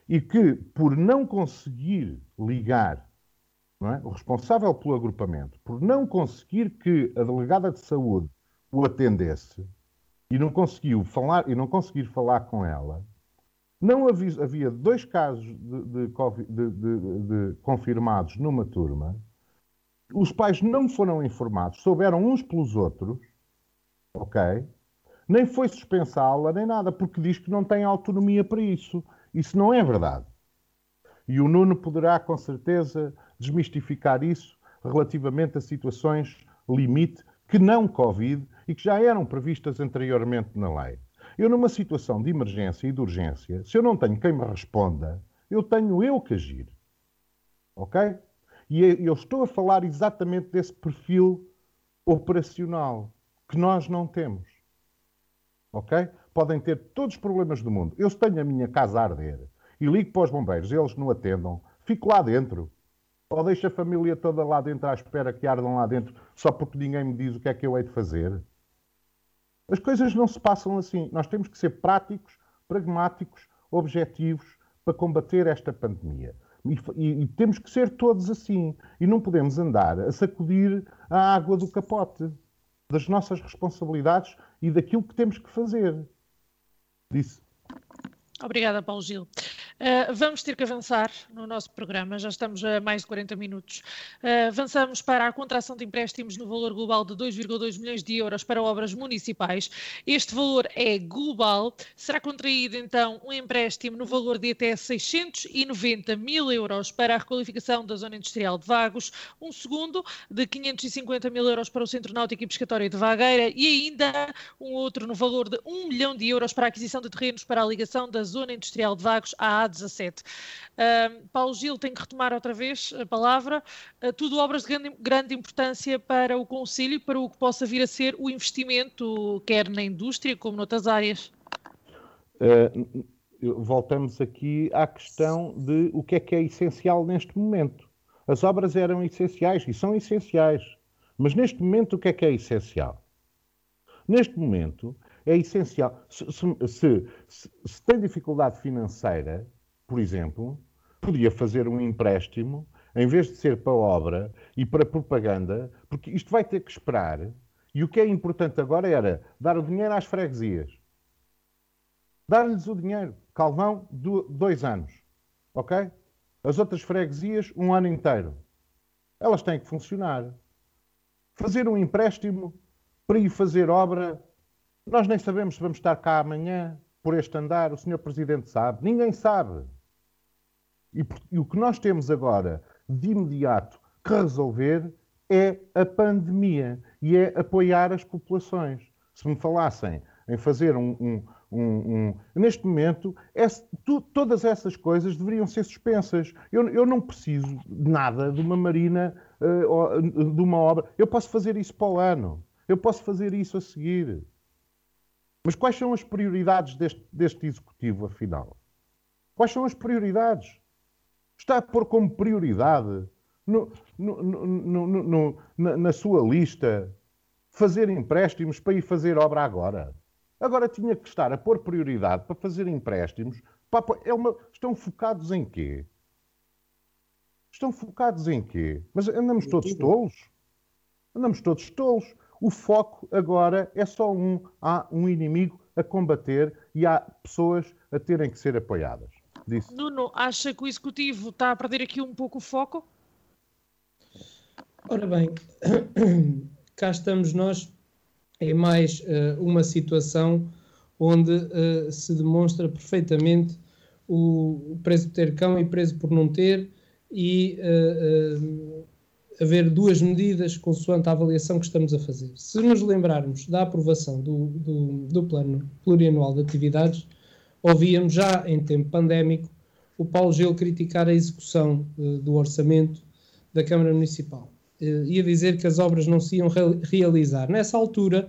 e que, por não conseguir ligar é, o responsável pelo agrupamento, por não conseguir que a delegada de saúde o atendesse, e não conseguiu falar e não conseguir falar com ela, não havia, havia dois casos de, de, de, de, confirmados numa turma. Os pais não foram informados, souberam uns pelos outros, ok? Nem foi suspensá-la, nem nada, porque diz que não tem autonomia para isso. Isso não é verdade. E o Nuno poderá, com certeza, desmistificar isso relativamente a situações limite que não Covid e que já eram previstas anteriormente na lei. Eu, numa situação de emergência e de urgência, se eu não tenho quem me responda, eu tenho eu que agir. Ok? E eu estou a falar exatamente desse perfil operacional que nós não temos. Ok? Podem ter todos os problemas do mundo. Eu, tenho a minha casa a arder e ligo para os bombeiros, eles não atendam, fico lá dentro. Ou deixo a família toda lá dentro à espera que ardam lá dentro só porque ninguém me diz o que é que eu hei de fazer. As coisas não se passam assim. Nós temos que ser práticos, pragmáticos, objetivos para combater esta pandemia. E, e, temos que ser todos assim. E não podemos andar a sacudir a água do capote das nossas responsabilidades e daquilo que temos que fazer. Disse. Obrigada, Paulo Gil. Uh, vamos ter que avançar no nosso programa, já estamos a mais de 40 minutos. Uh, avançamos para a contração de empréstimos no valor global de 2,2 milhões de euros para obras municipais. Este valor é global. Será contraído então um empréstimo no valor de até 690 mil euros para a requalificação da zona industrial de Vagos, um segundo de 550 mil euros para o Centro Náutico e Pescatório de Vagueira e ainda um outro no valor de 1 milhão de euros para a aquisição de terrenos para a ligação da zona industrial de Vagos à 17. Uh, Paulo Gil tem que retomar outra vez a palavra. Uh, tudo obras de grande, grande, importância para o Conselho, para o que possa vir a ser o investimento, quer na indústria como noutras áreas. Uh, voltamos aqui à questão de o que é que é essencial neste momento. As obras eram essenciais e são essenciais. Mas neste momento, o que é que é essencial? Neste momento, é essencial. Se, se, se, se tem dificuldade financeira, por exemplo, podia fazer um empréstimo, em vez de ser para obra e para propaganda, porque isto vai ter que esperar. E o que é importante agora era dar o dinheiro às freguesias. Dar-lhes o dinheiro. Calvão, dois anos. Ok? As outras freguesias, um ano inteiro. Elas têm que funcionar. Fazer um empréstimo para ir fazer obra, nós nem sabemos se vamos estar cá amanhã, por este andar, o Sr. Presidente sabe. Ninguém sabe. E, e o que nós temos agora, de imediato, que resolver é a pandemia e é apoiar as populações. Se me falassem em fazer um. um, um, um neste momento, tu, todas essas coisas deveriam ser suspensas. Eu, eu não preciso de nada de uma marina, uh, de uma obra. Eu posso fazer isso para o ano. Eu posso fazer isso a seguir. Mas quais são as prioridades deste, deste executivo, afinal? Quais são as prioridades? Está a pôr como prioridade no, no, no, na, na, sua lista fazer empréstimos para ir fazer obra agora. Agora tinha que estar a pôr prioridade para fazer empréstimos. Para, é uma, estão focados em quê? Estão focados em quê? Mas andamos todos tolos? Andamos todos tolos. O foco agora é só um. Há um inimigo a combater e há pessoas a terem que ser apoiadas. Disse. Nuno, acha que o Executivo está a perder aqui um pouco o foco? Ora bem, cá estamos nós em mais uh, uma situação onde uh, se demonstra perfeitamente o preso por ter cão e preso por não ter e uh, haver duas medidas consoante a avaliação que estamos a fazer. Se nos lembrarmos da aprovação do, do, do plano plurianual de atividades, ouvíamos já em tempo pandémico o Paulo Gil criticar a execução uh, do orçamento da Câmara Municipal. Uh, ia dizer que as obras não se iam re realizar. Nessa altura,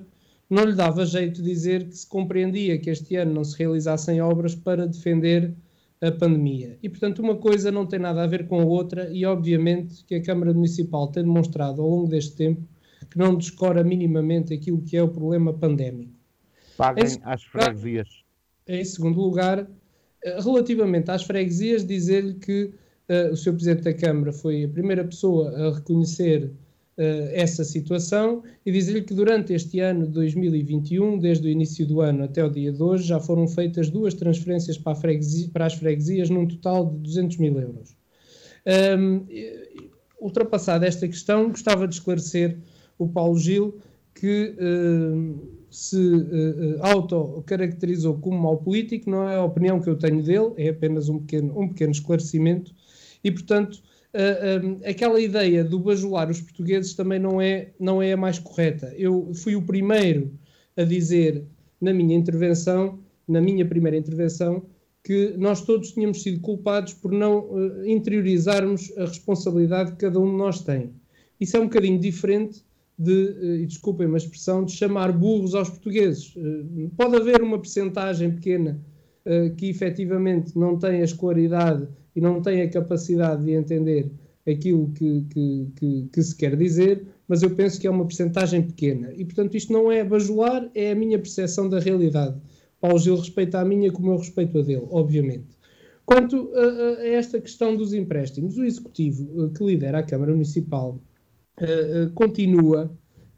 não lhe dava jeito dizer que se compreendia que este ano não se realizassem obras para defender a pandemia. E, portanto, uma coisa não tem nada a ver com a outra, e obviamente que a Câmara Municipal tem demonstrado ao longo deste tempo que não descora minimamente aquilo que é o problema pandémico. Paguem às freguesias. Em segundo lugar, eh, relativamente às freguesias, dizer-lhe que uh, o Sr. Presidente da Câmara foi a primeira pessoa a reconhecer essa situação e dizer-lhe que durante este ano de 2021, desde o início do ano até o dia de hoje, já foram feitas duas transferências para, freguesia, para as freguesias num total de 200 mil euros. Um, ultrapassada esta questão, gostava de esclarecer o Paulo Gil que uh, se uh, auto-caracterizou como mau político, não é a opinião que eu tenho dele, é apenas um pequeno, um pequeno esclarecimento, e portanto uh, um, aquela ideia do bajular os portugueses também não é, não é a mais correta. Eu fui o primeiro a dizer na minha intervenção, na minha primeira intervenção, que nós todos tínhamos sido culpados por não uh, interiorizarmos a responsabilidade que cada um de nós tem. Isso é um bocadinho diferente de, uh, e desculpem-me a expressão, de chamar burros aos portugueses. Uh, pode haver uma percentagem pequena que efetivamente não tem a escolaridade e não tem a capacidade de entender aquilo que, que, que, que se quer dizer, mas eu penso que é uma percentagem pequena. E, portanto, isto não é bajular, é a minha percepção da realidade. Paulo Gil respeita a minha como eu respeito a dele, obviamente. Quanto a, a esta questão dos empréstimos, o Executivo eh, que lidera a Câmara Municipal uh, uh, continua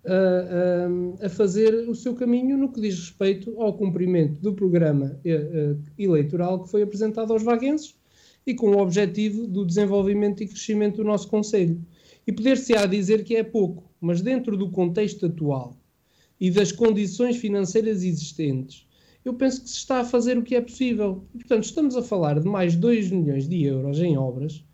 uh, a fazer o seu caminho no que diz respeito ao cumprimento do programa eleitoral que foi apresentado aos vaguenses e com o objetivo do desenvolvimento e crescimento do nosso Conselho. E poder-se-á dizer que é pouco, mas dentro do contexto atual e das condições financeiras existentes, eu penso que se está a fazer o que é possível. E, portanto, estamos a falar de mais 2 milhões de euros em obras, eh,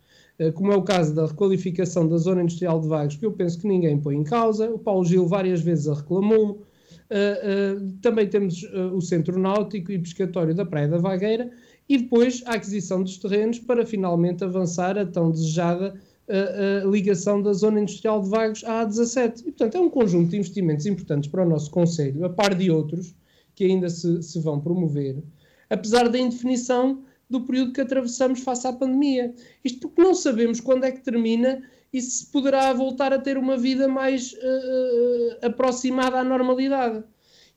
como é o caso da requalificação da zona industrial de Vagos, que eu penso que ninguém põe em causa. O Paulo Gil várias vezes a reclamou. Uh, uh, também temos o Centro Náutico e Pescatório da Praia da Vagueira e depois a aquisição dos terrenos para finalmente avançar a tão desejada ligação da zona industrial de Vagos à A17. E, portanto, é um conjunto de investimentos importantes para o nosso Conselho, a par de outros, que ainda se, se vão promover, apesar da indefinição do período que atravessamos face à pandemia. Isto porque não sabemos quando é que termina e se poderá voltar a ter uma vida mais uh, aproximada à normalidade.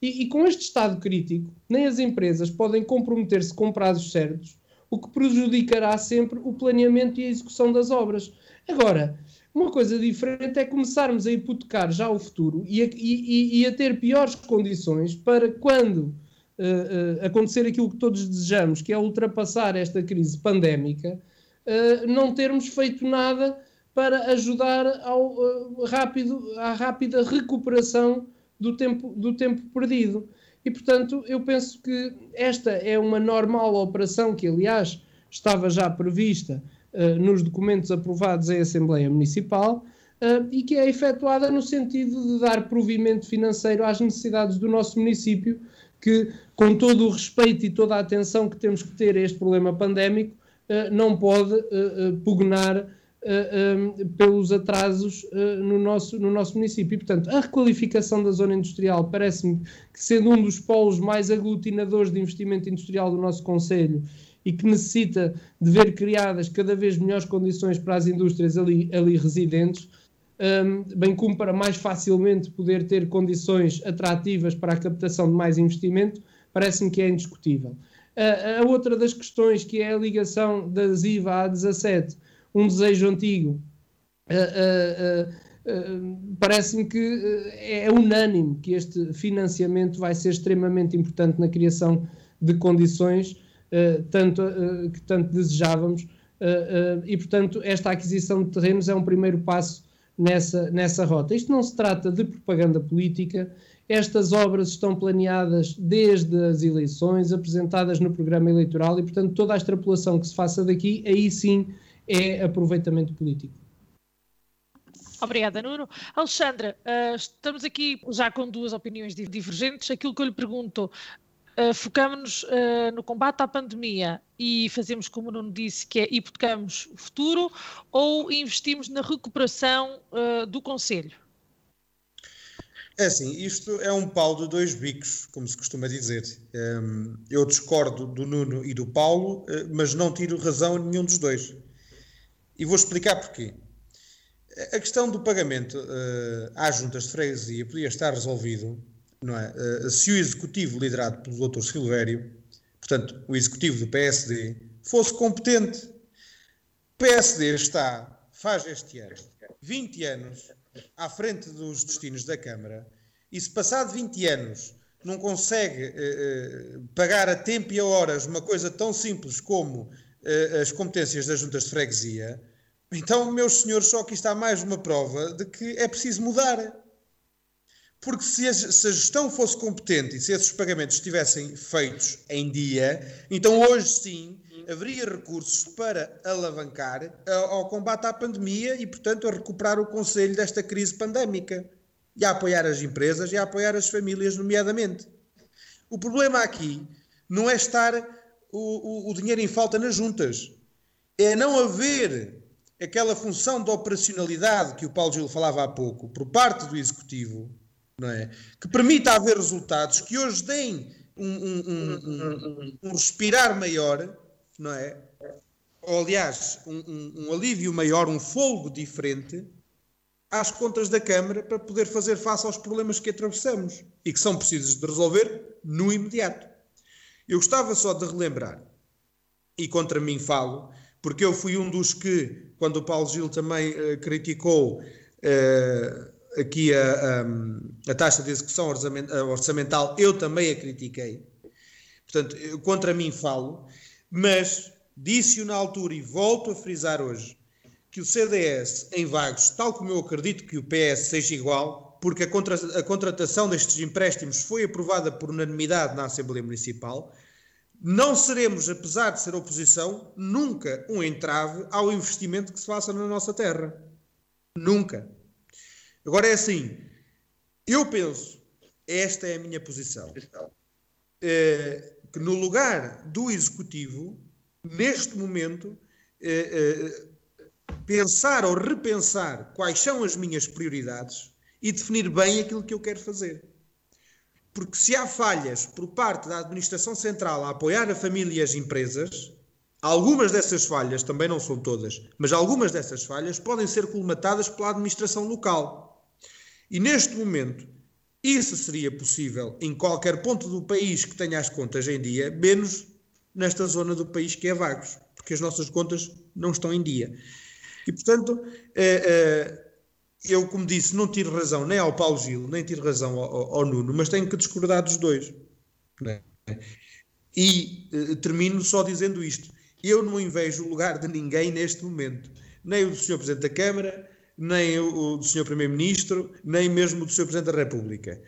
E, e, com este estado crítico, nem as empresas podem comprometer-se com prazos certos, o que prejudicará sempre o planeamento e a execução das obras. Agora, uma coisa diferente é começarmos a hipotecar já o futuro e a, e, e a ter piores condições para quando uh, acontecer aquilo que todos desejamos, que é ultrapassar esta crise pandémica, uh, não termos feito nada para ajudar ao, rápido, à rápida recuperação do tempo, do tempo perdido. E, portanto, eu penso que esta é uma normal operação que, aliás, estava já prevista uh, nos documentos aprovados em Assembleia Municipal uh, e que é efetuada no sentido de dar provimento financeiro às necessidades do nosso município, que, com todo o respeito e toda a atenção que temos que ter a este problema pandémico, uh, não pode pugnar Uh, pelos atrasos no, nosso, no nosso município. E, portanto, a requalificação da zona industrial parece-me que, sendo um dos polos mais aglutinadores de investimento industrial do nosso Conselho e que necessita de ver criadas cada vez melhores condições para as indústrias ali, ali residentes, bem como para mais facilmente poder ter condições atrativas para a captação de mais investimento, parece-me que é indiscutível. A outra das questões, que é a ligação da ZIVA à 17, um desejo antigo, parece-me que é unânime que este financiamento vai ser extremamente importante na criação de condições uh, tanto, uh, que tanto desejávamos. E, portanto, esta aquisição de terrenos é um primeiro passo nessa, nessa rota. Isto não se trata de propaganda política, estas obras estão planeadas desde as eleições, apresentadas no programa eleitoral e, portanto, toda a extrapolação que se faça daqui, aí sim é aproveitamento político. Obrigada, Nuno. Alexandra, uh, estamos aqui já com duas opiniões divergentes. Aquilo que eu lhe pergunto uh, focamos-nos uh, no combate à pandemia e fazemos como o Nuno disse, que é hipotecamos o futuro ou investimos na recuperação uh, do Conselho? É assim, isto é um pau de dois bicos, como se costuma dizer. Um, eu discordo do Nuno e do Paulo, mas não tiro razão a nenhum dos dois. E vou explicar porquê. A questão do pagamento uh, às juntas de freguesia podia estar resolvido não é? Uh, se o executivo liderado pelo Dr. Silvério, portanto, o executivo do PSD, fosse competente. O PSD está faz este ano 20 anos à frente dos destinos da Câmara e se passado 20 anos não consegue eh, eh, pagar a tempo e a horas uma coisa tão simples como eh, as competências das juntas de freguesia, então, meus senhores, só aqui está mais uma prova de que é preciso mudar. Porque se a, se a, gestão fosse competente e se esses pagamentos estivessem feitos em dia, então hoje sim haveria recursos para alavancar ao combate à pandemia e, portanto, a recuperar o conselho desta crise pandémica e a apoiar as empresas e a apoiar as famílias, nomeadamente. O problema aqui não é estar o, o, o dinheiro em falta nas juntas, é não haver aquela função de operacionalidade que o Paulo Gil falava há pouco, por parte do Executivo, não é? que permita haver resultados que hoje deem um, um, um, um respirar maior, não é? Ou, aliás, um, alívio maior, um folgo diferente às contas da Câmara para poder fazer face aos problemas que atravessamos e que são precisos de resolver no imediato. Eu gostava só de relembrar, e contra mim falo, porque eu fui um dos que, quando o Paulo Gil também uh, criticou uh, aqui a, a, a, taxa de execução orçamental, eu também a critiquei. Portanto, eu, contra mim falo, mas disse-o na altura e volto a frisar hoje que o CDS em Vagos, tal como eu acredito que o PS seja igual, porque a, contra, a contratação destes empréstimos foi aprovada por unanimidade na Assembleia Municipal, não seremos, apesar de ser oposição, nunca um entrave ao investimento que se faça na nossa terra. Nunca. Agora é assim, eu penso, esta é a minha posição, é, que no lugar do Executivo, neste momento, é, é, pensar ou repensar quais são as minhas prioridades e definir bem aquilo que eu quero fazer. Porque se há falhas por parte da administração central a apoiar a família e as empresas, algumas dessas falhas, também não são todas, mas algumas dessas falhas podem ser colmatadas pela administração local. E neste momento, isso seria possível em qualquer ponto do país que tenha as contas em dia, menos nesta zona do país que é Vagos, porque as nossas contas não estão em dia. E, portanto, eh, eh, eu, como disse, não tiro razão nem ao Paulo Gil, nem tiro razão ao, Nuno, mas tenho que discordar dos dois. É? E uh, termino só dizendo isto. Eu não invejo o lugar de ninguém neste momento. Nem o do Sr. Presidente da Câmara, nem o, do Sr. Primeiro-Ministro, nem mesmo do Sr. Presidente da República.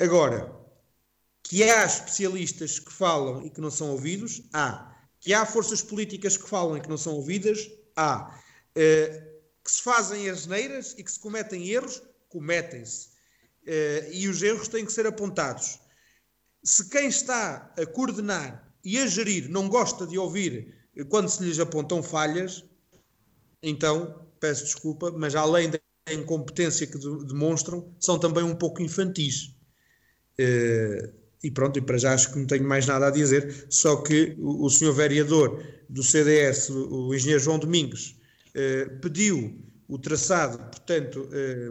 Agora, que há especialistas que falam e que não são ouvidos, há. Que há forças políticas que falam e que não são ouvidas, há. Uh, que se fazem asneiras e que se cometem erros, cometem-se. Uh, e os erros têm que ser apontados. Se quem está a coordenar e a gerir não gosta de ouvir quando se lhes apontam falhas, então peço desculpa, mas além da incompetência que demonstram, são também um pouco infantis. Uh, e pronto, e para já acho que não tenho mais nada a dizer, só que o, senhor vereador do CDS, o, engenheiro João Domingos, eh, pediu o traçado, portanto, eh,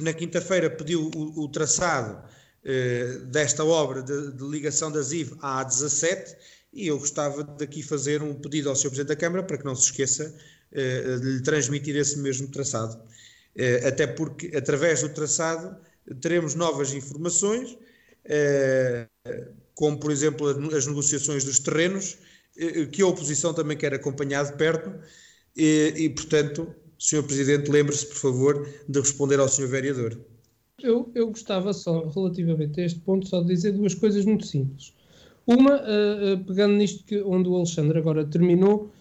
na quinta-feira pediu o, traçado eh, desta obra de, de, ligação da ZIV à A17 e eu gostava daqui fazer um pedido ao Sr. Presidente da Câmara para que não se esqueça de lhe transmitir esse mesmo traçado. Até porque, através do traçado, teremos novas informações, como, por exemplo, as negociações dos terrenos, que a oposição também quer acompanhar de perto, e, e portanto, Sr. Presidente, lembre-se, por favor, de responder ao Sr. Vereador. Eu, eu gostava só, relativamente a este ponto, só de dizer duas coisas muito simples. Uma, uh, pegando nisto que, onde o Alexandre agora terminou,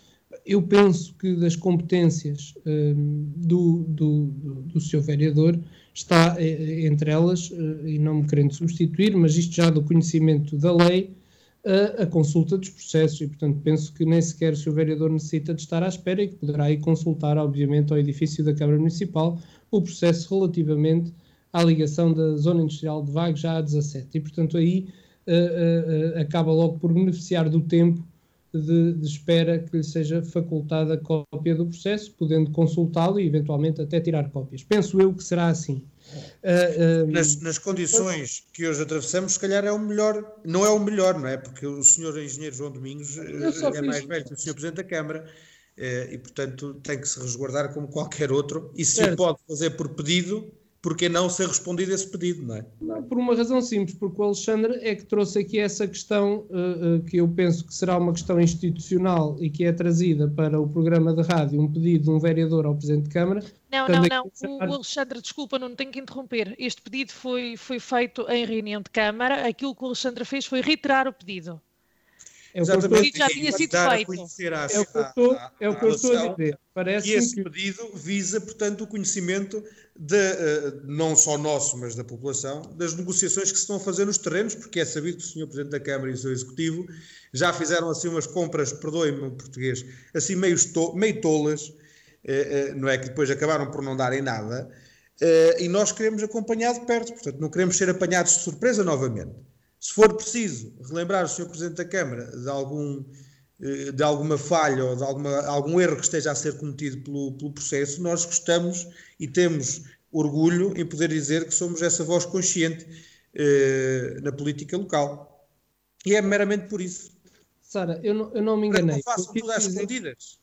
eu penso que das competências uh, do, do, do, seu vereador está entre elas, e não me querendo substituir, mas isto já do conhecimento da lei, a, a, consulta dos processos e, portanto, penso que nem sequer o seu vereador necessita de estar à espera e que poderá ir consultar, obviamente, ao edifício da Câmara Municipal o processo relativamente à ligação da Zona Industrial de Vagos já a 17. E, portanto, aí uh, uh, acaba logo por beneficiar do tempo de, de, espera que lhe seja facultada a cópia do processo, podendo consultá-lo e, eventualmente, até tirar cópias. Penso eu que será assim. Uh, nas, nas, condições que hoje atravessamos, se calhar é o melhor, não é o melhor, não é? Porque o senhor engenheiro João Domingos é mais velho que o senhor Presidente da Câmara e, portanto, tem que se resguardar como qualquer outro. E se certo. pode fazer por pedido, por que não ser respondido esse pedido, não é? Não, por uma razão simples, porque o Alexandre é que trouxe aqui essa questão uh, uh, que eu penso que será uma questão institucional e que é trazida para o programa de rádio, um pedido de um vereador ao Presidente de Câmara. Não, não, não, o, o Alexandre, desculpa, não tenho que interromper. Este pedido foi, foi feito em reunião de Câmara, aquilo que o Alexandre fez foi reiterar o pedido. É o Exatamente. já tinha sido feito. é o que eu estou, é o que eu estou a dizer. Parece e esse que... pedido visa, portanto, o conhecimento de, uh, não só nosso, mas da população, das negociações que se estão a fazer nos terrenos, porque é sabido que o Sr. Presidente da Câmara e o seu Executivo já fizeram assim umas compras, perdoem-me o português, assim meio, to meio tolas, uh, uh, não é que depois acabaram por não darem nada, e nós queremos acompanhar de perto, portanto, não queremos ser apanhados de surpresa novamente. Se for preciso relembrar o Sr. Presidente da Câmara de, algum, eh, de alguma falha ou de alguma, algum erro que esteja a ser cometido pelo, pelo processo, nós gostamos e temos orgulho em poder dizer que somos essa voz consciente eh, na política local. E é meramente por isso. Sara, eu não, eu não me enganei. Não façam tudo às escondidas.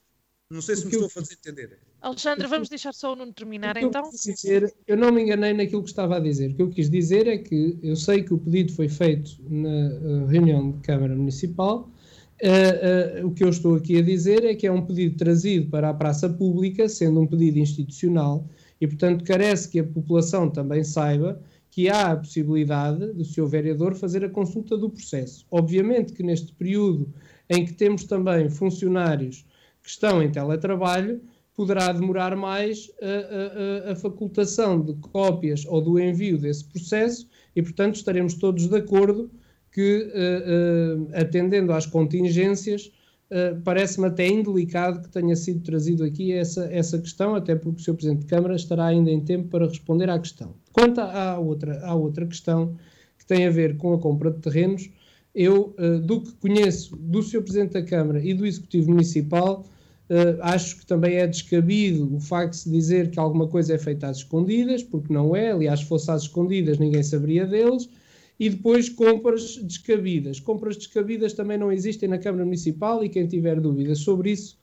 Não sei se me estou a fazer entender. Alexandre, vamos deixar só o Nuno terminar então? Dizer, eu não me enganei naquilo que estava a dizer. O que eu quis dizer é que eu sei que o pedido foi feito na uh, reunião de Câmara Municipal. Uh, uh, o que eu estou aqui a dizer é que é um pedido trazido para a praça pública, sendo um pedido institucional, e portanto carece que a população também saiba que há a possibilidade do seu vereador fazer a consulta do processo. Obviamente que neste período em que temos também funcionários que estão em teletrabalho, poderá demorar mais a, a, a, facultação de cópias ou do envio desse processo e, portanto, estaremos todos de acordo que, uh, uh, atendendo às contingências, uh, parece-me até indelicado que tenha sido trazido aqui essa, essa questão, até porque o Sr. Presidente de Câmara estará ainda em tempo para responder à questão. Quanto à outra, à outra questão, que tem a ver com a compra de terrenos, eu, do que conheço do Sr. Presidente da Câmara e do Executivo Municipal, Uh, acho que também é descabido o facto de se dizer que alguma coisa é feita às escondidas, porque não é, aliás, se fosse às escondidas ninguém saberia deles, e depois compras descabidas. Compras descabidas também não existem na Câmara Municipal e quem tiver dúvidas sobre isso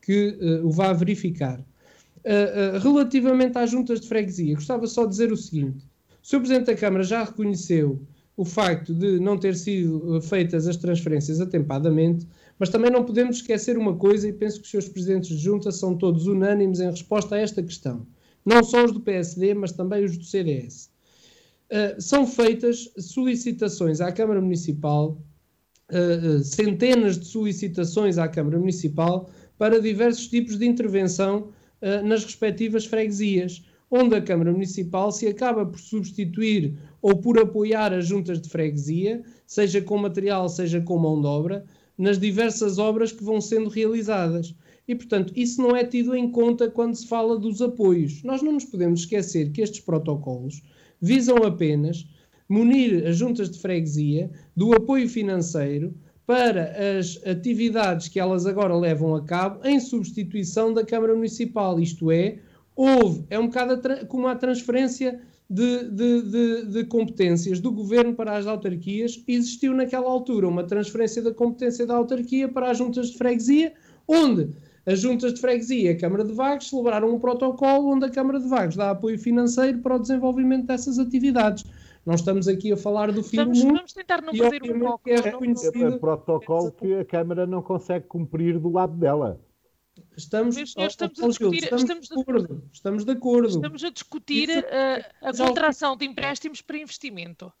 que uh, o vá verificar. Uh, relativamente às juntas de freguesia, gostava só de dizer o seguinte: o Sr. Presidente da Câmara já reconheceu o facto de não ter sido feitas as transferências atempadamente, mas também não podemos esquecer uma coisa, e penso que os seus presidentes de junta são todos unânimes em resposta a esta questão. Não só os do PSD, mas também os do CDS. Uh, são feitas solicitações à Câmara Municipal, uh, centenas de solicitações à Câmara Municipal para diversos tipos de intervenção nas respectivas freguesias, onde a Câmara Municipal se acaba por substituir ou por apoiar as juntas de freguesia, seja com material, seja com mão de obra, nas diversas obras que vão sendo realizadas. E, portanto, isso não é tido em conta quando se fala dos apoios. Nós não nos podemos esquecer que estes protocolos visam apenas munir as juntas de freguesia do apoio financeiro para as atividades que elas agora levam a cabo em substituição da Câmara Municipal. Isto é, houve, é um bocado como a transferência de, de, de, de, competências do governo para as autarquias, existiu naquela altura uma transferência da competência da autarquia para as juntas de freguesia, onde as juntas de freguesia e a Câmara de Vagos celebraram um protocolo onde a Câmara de Vagos dá apoio financeiro para o desenvolvimento dessas atividades. Nós estamos aqui a falar do fim vamos, do mundo. Vamos tentar não perder um pouco. É, é, é protocolo que a Câmara não consegue cumprir do lado dela. Estamos, estamos, a discutir, estamos, estamos, de acordo, estamos de acordo. Estamos a discutir a, a contração de empréstimos para investimento.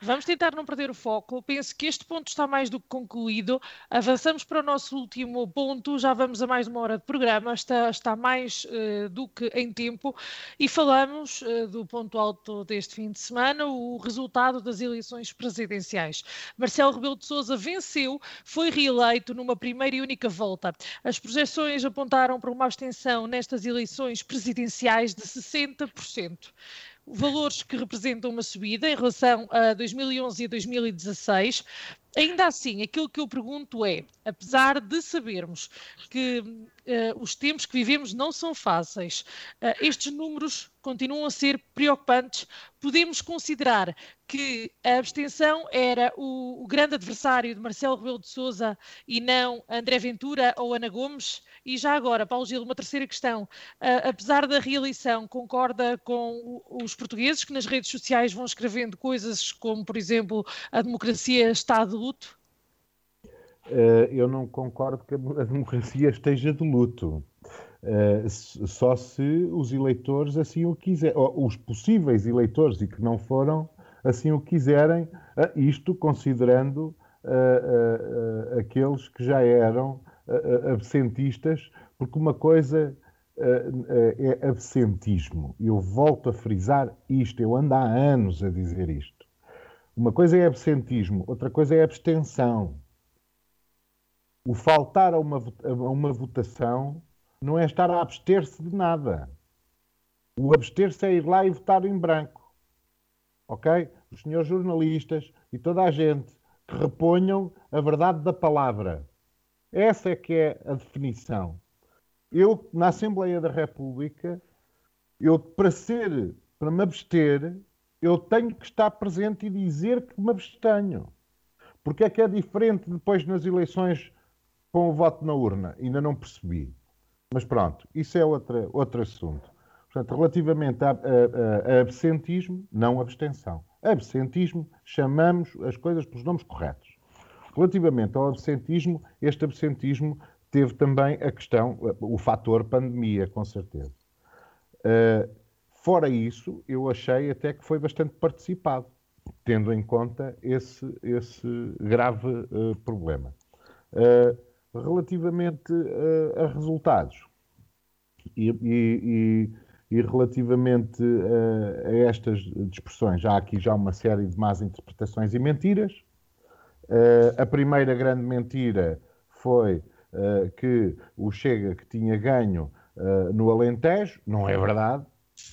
Vamos tentar não perder o foco. Penso que este ponto está mais do que concluído. Avançamos para o nosso último ponto. Já vamos a mais de uma hora de programa. Está, está mais uh, do que em tempo. E falamos uh, do ponto alto deste fim de semana, o resultado das eleições presidenciais. Marcelo Rebelo de Sousa venceu, foi reeleito numa primeira e única volta. As projeções apontaram para uma abstenção nestas eleições presidenciais de 60% valores que representam uma subida em relação a 2011 e 2016. Ainda assim, aquilo que eu pergunto é, apesar de sabermos que uh, os tempos que vivemos não são fáceis, uh, estes números continuam a ser preocupantes. Podemos considerar que a abstenção era o, o grande adversário de Marcelo Rebelo de Sousa e não André Ventura ou Ana Gomes? E já agora, Paulo Gil, uma terceira questão. Uh, apesar da reeleição, concorda com os portugueses que nas redes sociais vão escrevendo coisas como, por exemplo, a democracia está de luto? Uh, eu não concordo que a democracia esteja de luto. Uh, só se os eleitores assim o quiserem, os possíveis eleitores e que não foram assim o quiserem, uh, isto considerando aqueles que já eram absentistas, porque uma coisa é absentismo. Eu volto a frisar isto, eu ando há anos a dizer isto. Uma coisa é absentismo, outra coisa é abstenção o faltar a uma, a uma votação não é estar a abster-se de nada. O abster-se é ir lá e votar em branco. Ok? Os senhores jornalistas e toda a gente que reponham a verdade da palavra. Essa é que é a definição. Eu, na Assembleia da República, eu, para ser, para me abster, eu tenho que estar presente e dizer que me abstenho. Porque é que é diferente depois nas eleições com o voto na urna. Ainda não percebi. Mas pronto, isso é outra, outro assunto. Portanto, relativamente a, a, a, absentismo, não abstenção. Absentismo, chamamos as coisas pelos nomes corretos. Relativamente ao absentismo, este absentismo teve também a questão, o fator pandemia, com certeza. Uh, fora isso, eu achei até que foi bastante participado, tendo em conta esse, esse grave uh, problema. Uh, relativamente uh, a resultados e, e, e relativamente uh, a estas dispersões, há aqui já uma série de más interpretações e mentiras. A primeira grande mentira foi que o Chega que tinha ganho no Alentejo, não é verdade,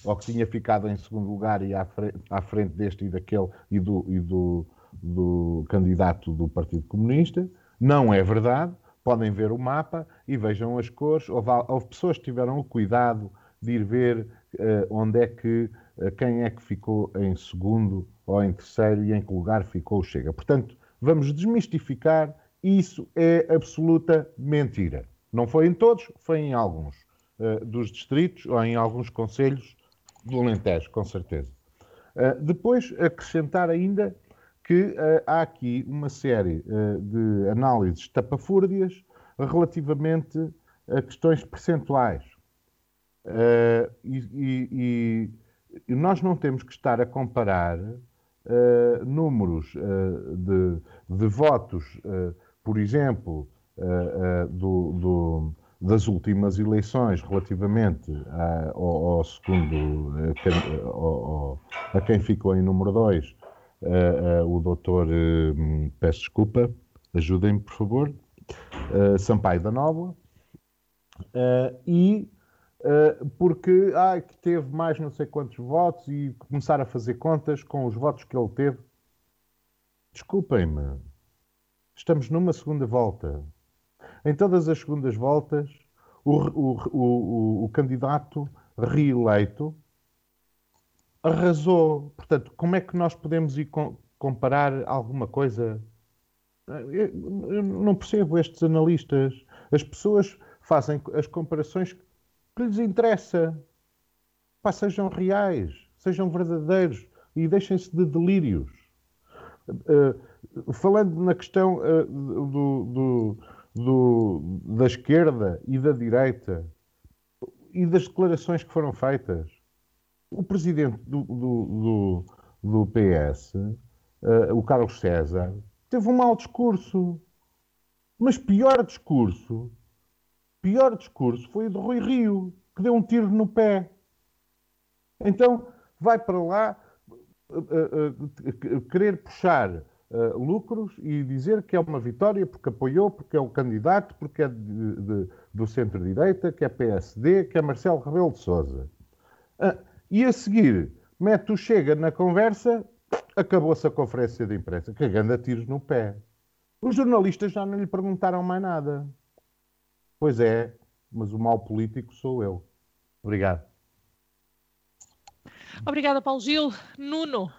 ou que tinha ficado em segundo lugar e à frente, à frente deste e daquele e do, e do, do candidato do Partido Comunista, não é verdade podem ver o mapa e vejam as cores. Houve, houve pessoas que tiveram o cuidado de ir ver uh, onde é que, uh, quem é que ficou em segundo ou em terceiro e em que lugar ficou o Chega. Portanto, vamos desmistificar. Isso é absoluta mentira. Não foi em todos, foi em alguns uh, dos distritos ou em alguns conselhos do Alentejo, com certeza. depois, acrescentar ainda que uh, há aqui uma série uh, de análises tapafúrdias relativamente a questões percentuais. Uh, e, e, e, nós não temos que estar a comparar números de, de, votos, por exemplo, do, do, das últimas eleições relativamente a, ao, ao, segundo, a, ao, a quem ficou em número 2 uh, uh, o doutor, uh, peço desculpa, ajudem-me por favor, Sampaio da Nova, e porque ah, que teve mais não sei quantos votos e começar a fazer contas com os votos que ele teve. Desculpem-me, estamos numa segunda volta. Em todas as segundas voltas, o, o, o, o candidato reeleito arrasou. Portanto, como é que nós podemos ir com, comparar alguma coisa? Eu, eu não percebo estes analistas. As pessoas fazem as comparações que lhes interessa. Pá, sejam reais, sejam verdadeiros e deixem-se de delírios. Uh, falando na questão uh, do, do, do, da esquerda e da direita e das declarações que foram feitas, o presidente do, do, do, do PS, uh, eh, o Carlos César, teve um mau discurso. Mas pior discurso, pior discurso foi o de Rui Rio, que deu um tiro no pé. Então vai para lá uh, uh, querer puxar lucros e dizer que é uma vitória porque apoiou, porque é o candidato, porque é de, de, do centro-direita, que é PSD, que é Marcelo Rebelo de Sousa. E a seguir, mete o Chega na conversa, acabou-se a conferência de imprensa, cagando a tiros no pé. Os jornalistas já não lhe perguntaram mais nada. Pois é, mas o mau político sou eu. Obrigado. Obrigada, Paulo Gil. Nuno.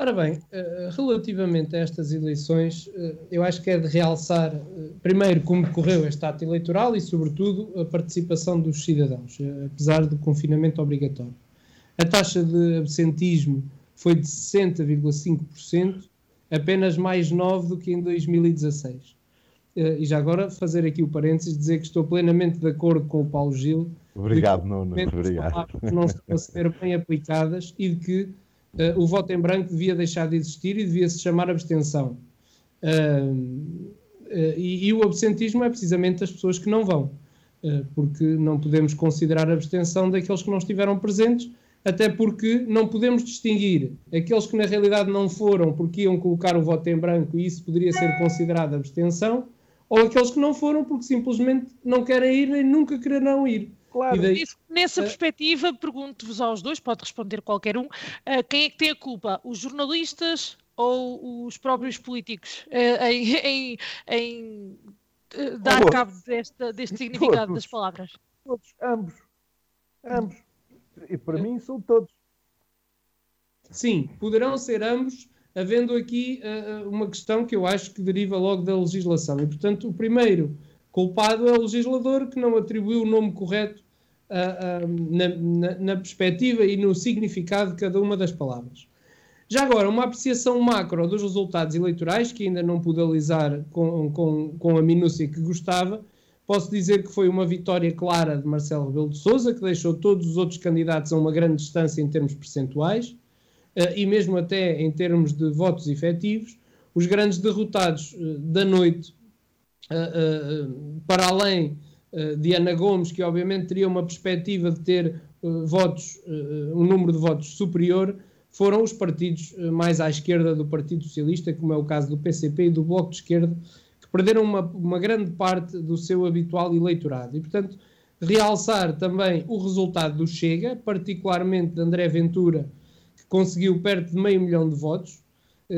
Ora bem, eh, relativamente a estas eleições, eh, eu acho que é de realçar, eh, primeiro, como decorreu este ato eleitoral e, sobretudo, a participação dos cidadãos, apesar do confinamento obrigatório. A taxa de absentismo foi de 60,5%, apenas mais 9 do que em 2016. E já agora fazer aqui o parênteses, dizer que estou plenamente de acordo com o Paulo Gil. Obrigado, Nuno. Obrigado. Não estão a ser bem aplicadas e de que o voto em branco devia deixar de existir e devia se chamar abstenção. Uh, uh, e, e, o absentismo é precisamente as pessoas que não vão, porque não podemos considerar a abstenção daqueles que não estiveram presentes, até porque não podemos distinguir aqueles que na realidade não foram porque iam colocar o voto em branco e isso poderia ser considerado abstenção, ou aqueles que não foram porque simplesmente não querem ir nem nunca quererão ir. Claro. Daí, Nessa uh, perspectiva, pergunto-vos aos dois, pode responder qualquer um, uh, quem é que tem a culpa? Os jornalistas ou os próprios políticos uh, em, em, em dar todos. cabo desta, deste significado todos. das palavras? Todos, ambos. Ambos. E para mim são todos. Sim, poderão ser ambos, havendo aqui uma questão que eu acho que deriva logo da legislação. E, portanto, o primeiro culpado é o legislador que não atribuiu o nome correto uh, uh, na, na, na, perspectiva e no significado de cada uma das palavras. Já agora, uma apreciação macro dos resultados eleitorais, que ainda não pude analisar com, com, com a minúcia que gostava, posso dizer que foi uma vitória clara de Marcelo Rebelo de Sousa, que deixou todos os outros candidatos a uma grande distância em termos percentuais, uh, e mesmo até em termos de votos efetivos. Os grandes derrotados da noite, uh, para além de Ana Gomes, que obviamente teria uma perspectiva de ter votos, um número de votos superior, foram os partidos mais à esquerda do Partido Socialista, como é o caso do PCP e do Bloco de Esquerda, que perderam uma, uma grande parte do seu habitual eleitorado. E, portanto, realçar também o resultado do Chega, particularmente de André Ventura, que conseguiu perto de meio milhão de votos,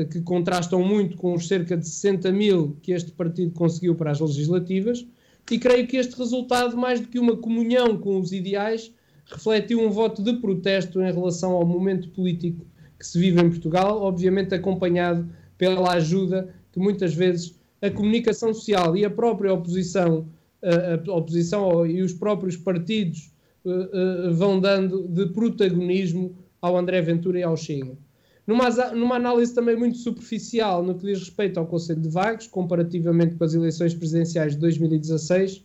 que contrastam muito com os cerca de 60 mil que este partido conseguiu para as legislativas e creio que este resultado, mais do que uma comunhão com os ideais, refletiu um voto de protesto em relação ao momento político que se vive em Portugal, obviamente acompanhado pela ajuda que muitas vezes a comunicação social e a própria oposição, a oposição e os próprios partidos eh, eh, vão dando de protagonismo ao André Ventura e ao Chega. Numa, numa análise também muito superficial no que diz respeito ao Conselho de Vagos, comparativamente com as eleições presidenciais de 2016,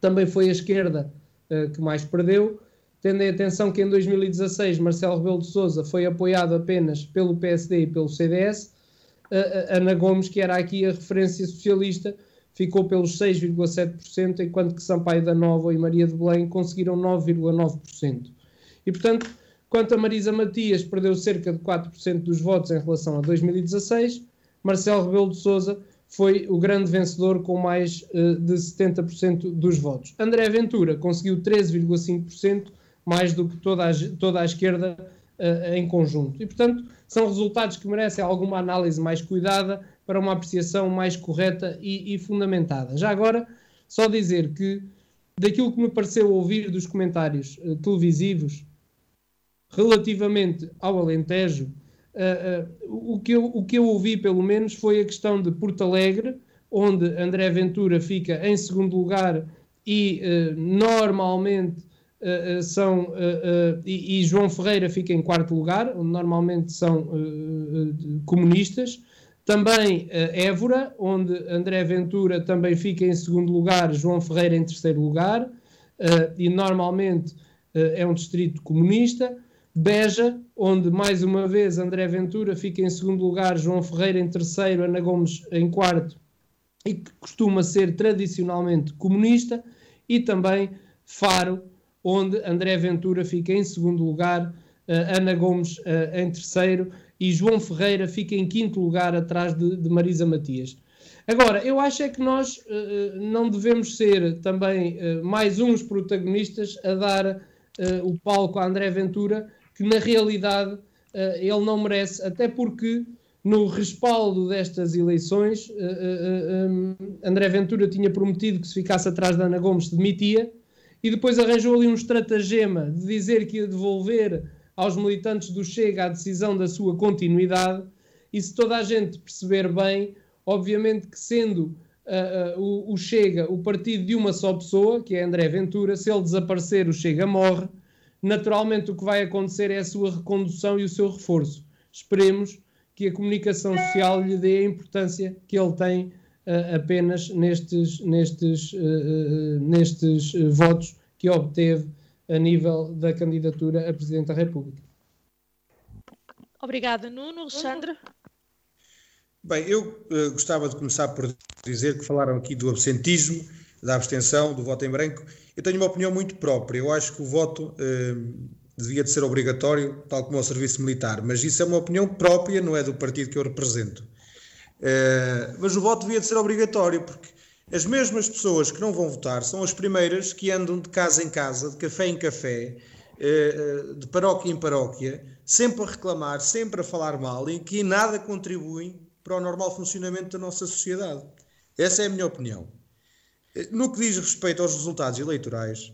também foi a esquerda uh, que mais perdeu, tendo em atenção que em 2016 Marcelo Rebelo de Sousa foi apoiado apenas pelo PSD e pelo CDS, uh, Ana Gomes, que era aqui a referência socialista, ficou pelos 6,7%, enquanto que Sampaio da Nova e Maria de Belém conseguiram 9,9%. E, portanto, Quanto a Marisa Matias, perdeu cerca de 4% dos votos em relação a 2016. Marcelo Rebelo de Sousa foi o grande vencedor com mais uh, de 70% dos votos. André Ventura conseguiu 13,5%, mais do que toda a, toda a esquerda uh, em conjunto. E, portanto, são resultados que merecem alguma análise mais cuidada para uma apreciação mais correta e, e fundamentada. Já agora, só dizer que, daquilo que me pareceu ouvir dos comentários uh, televisivos, relativamente ao Alentejo, uh, uh, o, que eu, o que eu ouvi, pelo menos, foi a questão de Porto Alegre, onde André Ventura fica em segundo lugar e uh, normalmente são. E, e, João Ferreira fica em quarto lugar, onde normalmente são comunistas. Também Évora, onde André Ventura também fica em segundo lugar, João Ferreira em terceiro lugar, e normalmente é um distrito comunista. Beja, onde mais uma vez André Ventura fica em segundo lugar, João Ferreira em terceiro, Ana Gomes em quarto, e que costuma ser tradicionalmente comunista, e também Faro, onde André Ventura fica em segundo lugar, uh, Ana Gomes uh, em terceiro e João Ferreira fica em quinto lugar atrás de, de Marisa Matias. Agora, eu acho é que nós uh, não devemos ser também mais uns protagonistas a dar o palco a André Ventura que na realidade uh, ele não merece, até porque no respaldo destas eleições, uh, uh, um, André Ventura tinha prometido que se ficasse atrás de Ana Gomes se demitia e depois arranjou ali um estratagema de dizer que ia devolver aos militantes do Chega a decisão da sua continuidade. E se toda a gente perceber bem, obviamente que sendo uh, uh, o, o, Chega o partido de uma só pessoa, que é André Ventura, se ele desaparecer, o Chega morre. Naturalmente, o que vai acontecer é a sua recondução e o seu reforço. Esperemos que a comunicação social lhe dê a importância que ele tem uh, apenas nestes, nestes, nestes votos que obteve a nível da candidatura a Presidente da República. Obrigada, Nuno. Alexandre? Bem, eu uh, gostava de começar por dizer que falaram aqui do absentismo, da abstenção, do voto em branco. Eu tenho uma opinião muito própria. Eu acho que o voto uh, devia de ser obrigatório, tal como o serviço militar, mas isso é uma opinião própria, não é do partido que eu represento. Uh, mas o voto devia de ser obrigatório, porque as mesmas pessoas que não vão votar são as primeiras que andam de casa em casa, de café em café, de paróquia em paróquia, sempre a reclamar, sempre a falar mal e que nada contribuem para o normal funcionamento da nossa sociedade. Essa é a minha opinião. No que diz respeito aos resultados eleitorais,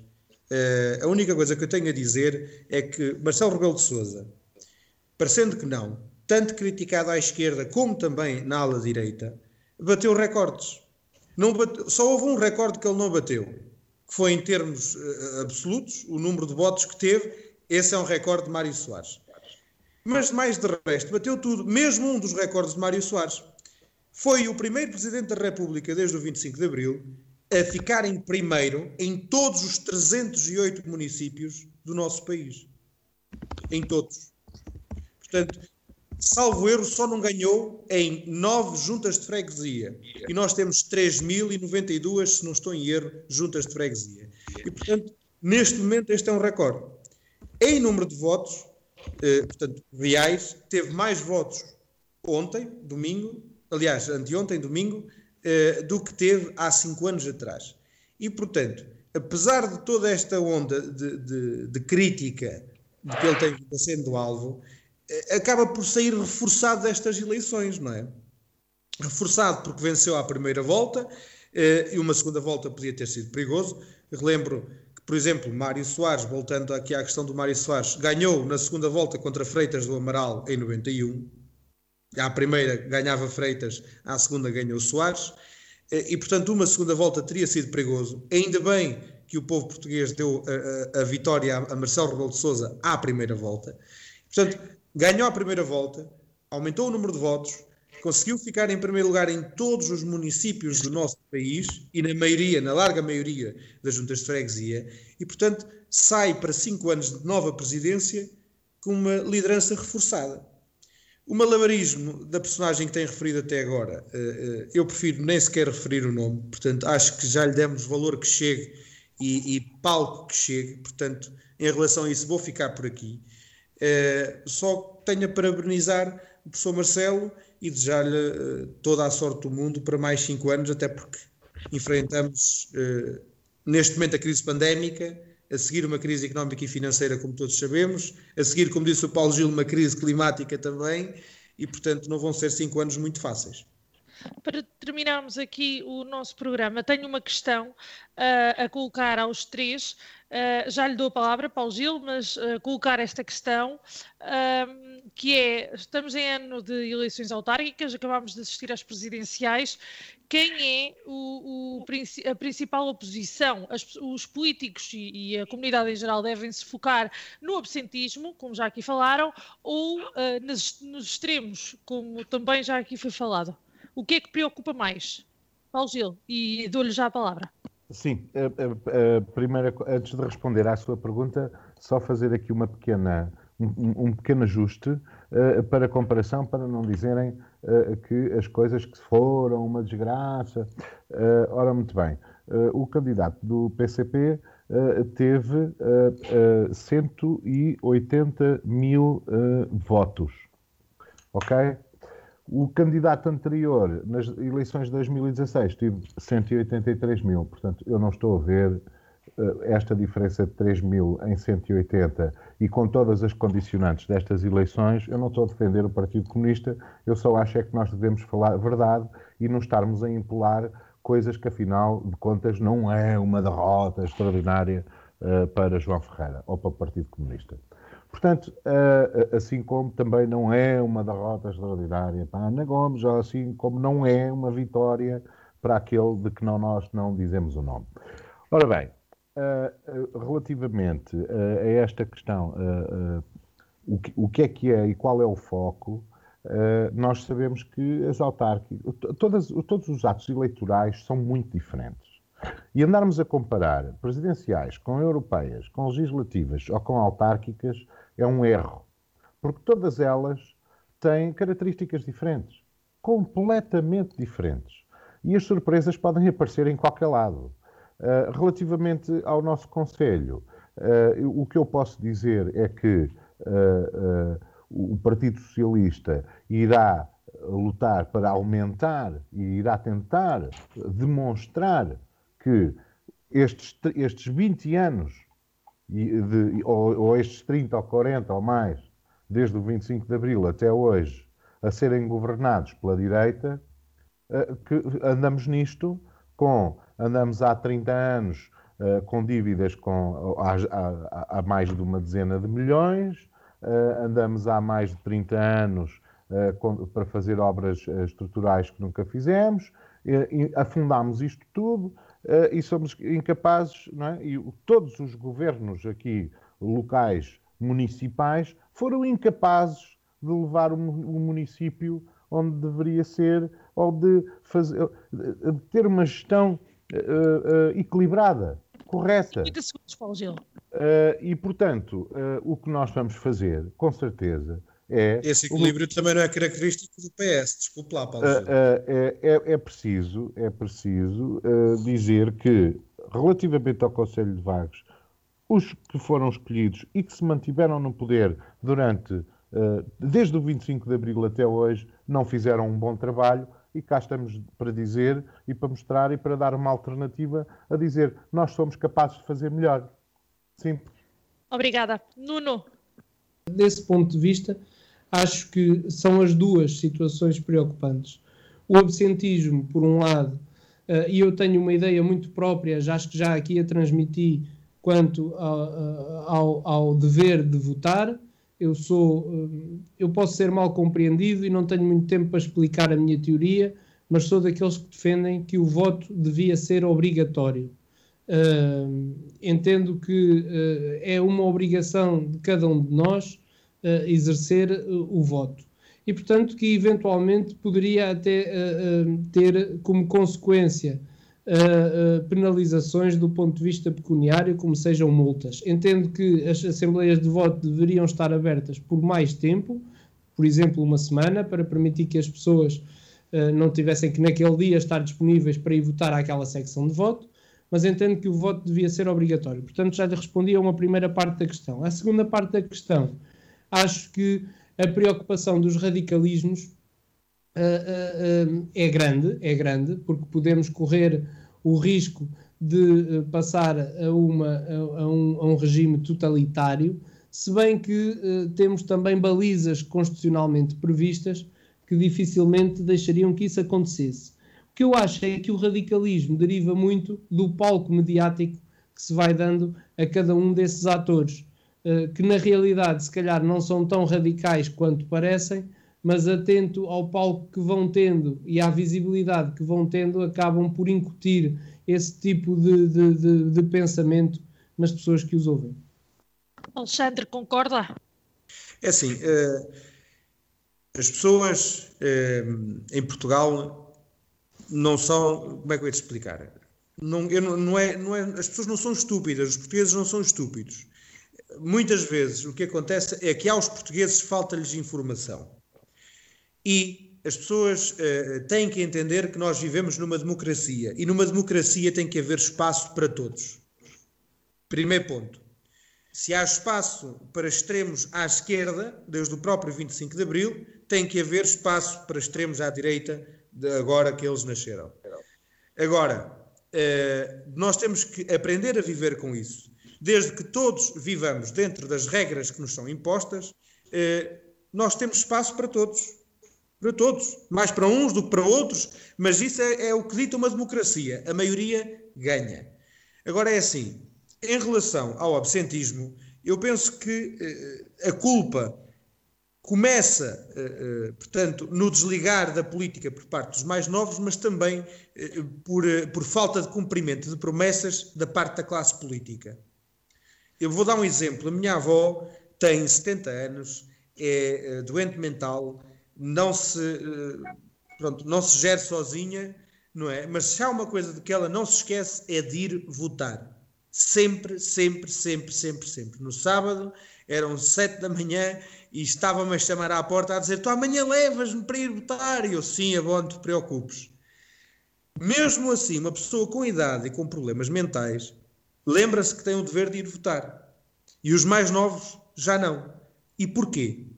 eh, a única coisa que eu tenho a dizer é que Marcelo Rebelo de Sousa, parecendo que não, tanto criticado à esquerda como também na ala direita, bateu recordes. Bateu, só houve um recorde que ele não bateu, que foi em termos uh, absolutos, o número de votos que teve. Esse é um recorde de Mário Soares. Mas mais de resto, bateu tudo, mesmo um dos recordes de Mário Soares. Foi o primeiro Presidente da República desde o 25 de Abril a ficar em primeiro em todos os 308 municípios do nosso país. Em todos. Portanto, salvo erro, só não ganhou em nove juntas de freguesia. E nós temos 3.092, se não estou em erro, juntas de freguesia. E, portanto, neste momento, este é um recorde. Em número de votos, eh, portanto, reais, teve mais votos ontem, domingo, aliás, anteontem, domingo, eh, do que teve há cinco anos atrás. E, portanto, apesar de toda esta onda de, de, de crítica de que ele tem sendo alvo, eh, acaba por sair reforçado destas eleições, não é? Reforçado porque venceu à primeira volta e uma segunda volta podia ter sido perigoso. Relembro por exemplo, Mário Soares, voltando aqui à questão do Mário Soares, ganhou na segunda volta contra Freitas do Amaral em 91. À primeira ganhava Freitas, à segunda ganhou Soares. Eh, e, portanto, uma segunda volta teria sido perigoso. Ainda bem que o povo português deu a, a, a vitória a Marcelo Rebelo de Sousa à primeira volta. Portanto, ganhou a primeira volta, aumentou o número de votos, conseguiu ficar em primeiro lugar em todos os municípios do nosso país e na maioria, na larga maioria das juntas de freguesia, e portanto sai para cinco anos de nova presidência com uma liderança reforçada. O malabarismo da personagem que tem referido até agora, eh, eh, eu prefiro nem sequer referir o nome, portanto acho que já lhe demos valor que chegue e, e palco que chegue, portanto em relação a isso vou ficar por aqui. Eh, só tenho a parabenizar o professor Marcelo e desejar-lhe toda a sorte do mundo para mais cinco anos, até porque enfrentamos neste momento a crise pandémica, a seguir uma crise económica e financeira, como todos sabemos, a seguir, como disse o Paulo Gil, uma crise climática também, e portanto não vão ser cinco anos muito fáceis. Para terminarmos aqui o nosso programa, tenho uma questão uh, a colocar aos três. Uh, já lhe dou a palavra, Paulo Gil, mas uh, colocar esta questão, que é, estamos em ano de eleições autárquicas, acabamos de assistir às presidenciais, quem é o, o, a principal oposição? As, os políticos e, e, a comunidade em geral devem se focar no absentismo, como já aqui falaram, ou nos, nos extremos, como também já aqui foi falado? O que é que preocupa mais? Paulo Gil, e dou-lhe já a palavra. Sim, a, a, a, primeira, antes de responder à sua pergunta, só fazer aqui uma pequena, um, um pequeno ajuste uh, para comparação, para não dizerem uh, que as coisas que foram uma desgraça. Uh, ora, muito bem, o candidato do PCP teve 180 mil votos, ok? O candidato anterior, nas eleições de 2016, tive 183 mil. Portanto, eu não estou a ver esta diferença de 3 mil em 180 e com todas as condicionantes destas eleições, eu não estou a defender o Partido Comunista, eu só acho é que nós devemos falar a verdade e não estarmos a impular coisas que, afinal de contas, não é uma derrota extraordinária uh, para João Ferreira ou para o Partido Comunista. Portanto, uh, assim como também não é uma derrota extraordinária para Ana Gomes, ou assim como não é uma vitória para aquele de que não, nós não dizemos o nome. Ora bem, uh, relativamente a esta questão, o que, o, que, é que é e qual é o foco, Uh, nós sabemos que as autárquicas, todas, todos os atos eleitorais são muito diferentes. E andarmos a comparar presidenciais com europeias, com legislativas ou com autárquicas é um erro. Porque todas elas têm características diferentes, completamente diferentes. E as surpresas podem aparecer em qualquer lado. Uh, relativamente ao nosso Conselho, uh, o que eu posso dizer é que o Partido Socialista irá lutar para aumentar e irá tentar demonstrar que estes, estes 20 anos, de, ou, ou, estes 30 ou 40 ou mais, desde o 25 de Abril até hoje, a serem governados pela direita, eh, que andamos nisto com, andamos há 30 anos eh, com dívidas com, há, mais de uma dezena de milhões, Uh, andamos há mais de 30 anos uh, com, para fazer obras uh, estruturais que nunca fizemos, afundámos isto tudo e somos incapazes, é? e todos os governos aqui locais, municipais, foram incapazes de levar o, o município onde deveria ser, ou de, fazer, de ter uma gestão equilibrada, correta. 30 segundos, Paulo Gil. Uh, e, portanto, uh, o que nós vamos fazer, com certeza, é. Esse equilíbrio o... também não é característico do PS, desculpe lá, Paulo. Uh, é, é, é, preciso, é preciso dizer que, relativamente ao Conselho de Vagos, os que foram escolhidos e que se mantiveram no poder durante, desde o 25 de abril até hoje, não fizeram um bom trabalho e cá estamos para dizer e para mostrar e para dar uma alternativa a dizer nós somos capazes de fazer melhor. Simples. Obrigada. Nuno. Desse ponto de vista, acho que são as duas situações preocupantes. O absentismo, por um lado, uh, e eu tenho uma ideia muito própria, já acho que já aqui a transmiti, quanto ao, ao, ao dever de votar. Eu sou, uh, eu posso ser mal compreendido e não tenho muito tempo para explicar a minha teoria, mas sou daqueles que defendem que o voto devia ser obrigatório. Uh, entendo que uh, é uma obrigação de cada um de nós uh, exercer o voto. E, portanto, que eventualmente poderia até ter como consequência penalizações do ponto de vista pecuniário, como sejam multas. Entendo que as assembleias de voto deveriam estar abertas por mais tempo, por exemplo, uma semana, para permitir que as pessoas não tivessem que naquele dia estar disponíveis para ir votar àquela secção de voto mas entendo que o voto devia ser obrigatório. Portanto, já lhe respondi a uma primeira parte da questão. A segunda parte da questão, acho que a preocupação dos radicalismos uh, uh, é grande, é grande, porque podemos correr o risco de passar a, uma, a, um, a um regime totalitário, se bem que temos também balizas constitucionalmente previstas que dificilmente deixariam que isso acontecesse. Que eu acho é que o radicalismo deriva muito do palco mediático que se vai dando a cada um desses atores, que na realidade se calhar não são tão radicais quanto parecem, mas atento ao palco que vão tendo e à visibilidade que vão tendo, acabam por incutir esse tipo de, de, de, de pensamento nas pessoas que os ouvem. Alexandre, concorda? É assim, uh, as pessoas uh, em Portugal não são. Como é que eu ia te explicar? Não, eu não, não, é, não é, as pessoas não são estúpidas, os portugueses não são estúpidos. Muitas vezes o que acontece é que aos portugueses falta-lhes informação. E as pessoas uh, têm que entender que nós vivemos numa democracia e numa democracia tem que haver espaço para todos. Primeiro ponto. Se há espaço para extremos à esquerda, desde o próprio 25 de Abril, tem que haver espaço para extremos à direita, de agora que eles nasceram. Agora, Uh, nós temos que aprender a viver com isso. Desde que todos vivamos dentro das regras que nos são impostas, uh, nós temos espaço para todos. Para todos. Mais para uns do que para outros, mas isso é, é o que dita uma democracia. A maioria ganha. Agora é assim: em relação ao absentismo, eu penso que uh, a culpa começa, uh, uh, portanto, no desligar da política por parte dos mais novos, mas também uh, por, por falta de cumprimento de promessas da parte da classe política. Eu vou dar um exemplo. A minha avó tem 70 anos, é doente mental, não se, pronto, não se gera sozinha, não é? Mas se há uma coisa de que ela não se esquece é de ir votar. Sempre, sempre, sempre, sempre, sempre. No sábado eram sete da manhã e estava-me a chamar à porta a dizer: Tu amanhã levas-me para ir votar. E eu, sim, bom, não te preocupes. Mesmo assim, uma pessoa com idade e com problemas mentais lembra-se que tem o dever de ir votar. E os mais novos já não. E porquê?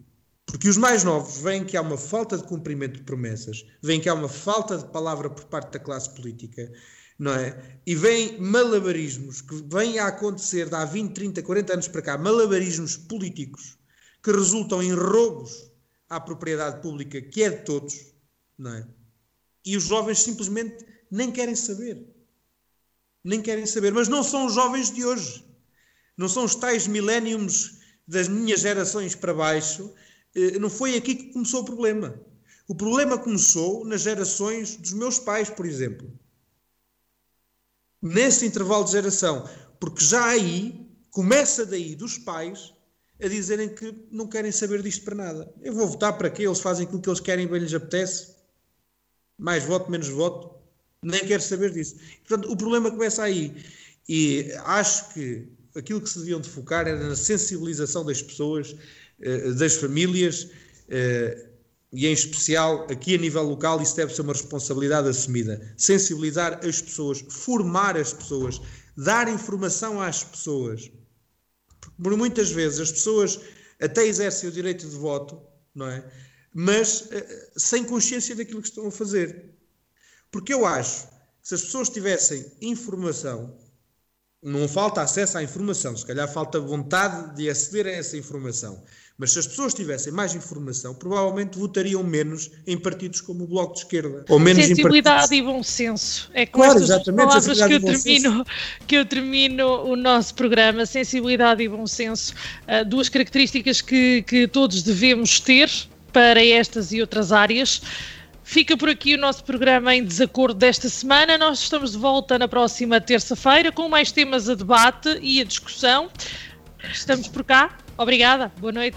Porque os mais novos veem que há uma falta de cumprimento de promessas, veem que há uma falta de palavra por parte da classe política, não é? E vêm malabarismos que vêm a acontecer de há 20, 30, 40 anos para cá, malabarismos políticos que resultam em roubos à propriedade pública, que é de todos, não é? E os jovens simplesmente nem querem saber. Nem querem saber. Mas não são os jovens de hoje. Não são os tais miléniums das minhas gerações para baixo. Eh, não foi aqui que começou o problema. O problema começou nas gerações dos meus pais, por exemplo nesse intervalo de geração, porque já aí começa daí dos pais a dizerem que não querem saber disto para nada. Eu vou votar para quê? Eles fazem aquilo que eles querem, bem lhes apetece. Mais voto, menos voto. Nem quero saber disso. Portanto, o problema começa aí. E acho que aquilo que se deviam de focar era na sensibilização das pessoas, das famílias, eh, e em especial aqui a nível local, isso deve ser uma responsabilidade assumida. Sensibilizar as pessoas, formar as pessoas, dar informação às pessoas. Por muitas vezes as pessoas até exercem o direito de voto, não é? Mas uh, sem consciência daquilo que estão a fazer. Porque eu acho que se as pessoas tivessem informação, não falta acesso à informação, se calhar falta vontade de aceder a essa informação. Mas se as pessoas tivessem mais informação, provavelmente votariam menos em partidos como o Bloco de Esquerda. Ou menos Sensibilidade partidos... e bom senso. É com claro, estas palavras que eu, termino, que eu termino o nosso programa. Sensibilidade e bom senso. Uh, duas características que, que todos devemos ter para estas e outras áreas. Fica por aqui o nosso programa em desacordo desta semana. Nós estamos de volta na próxima terça-feira com mais temas a debate e a discussão. Estamos por cá. Obrigada. Boa noite.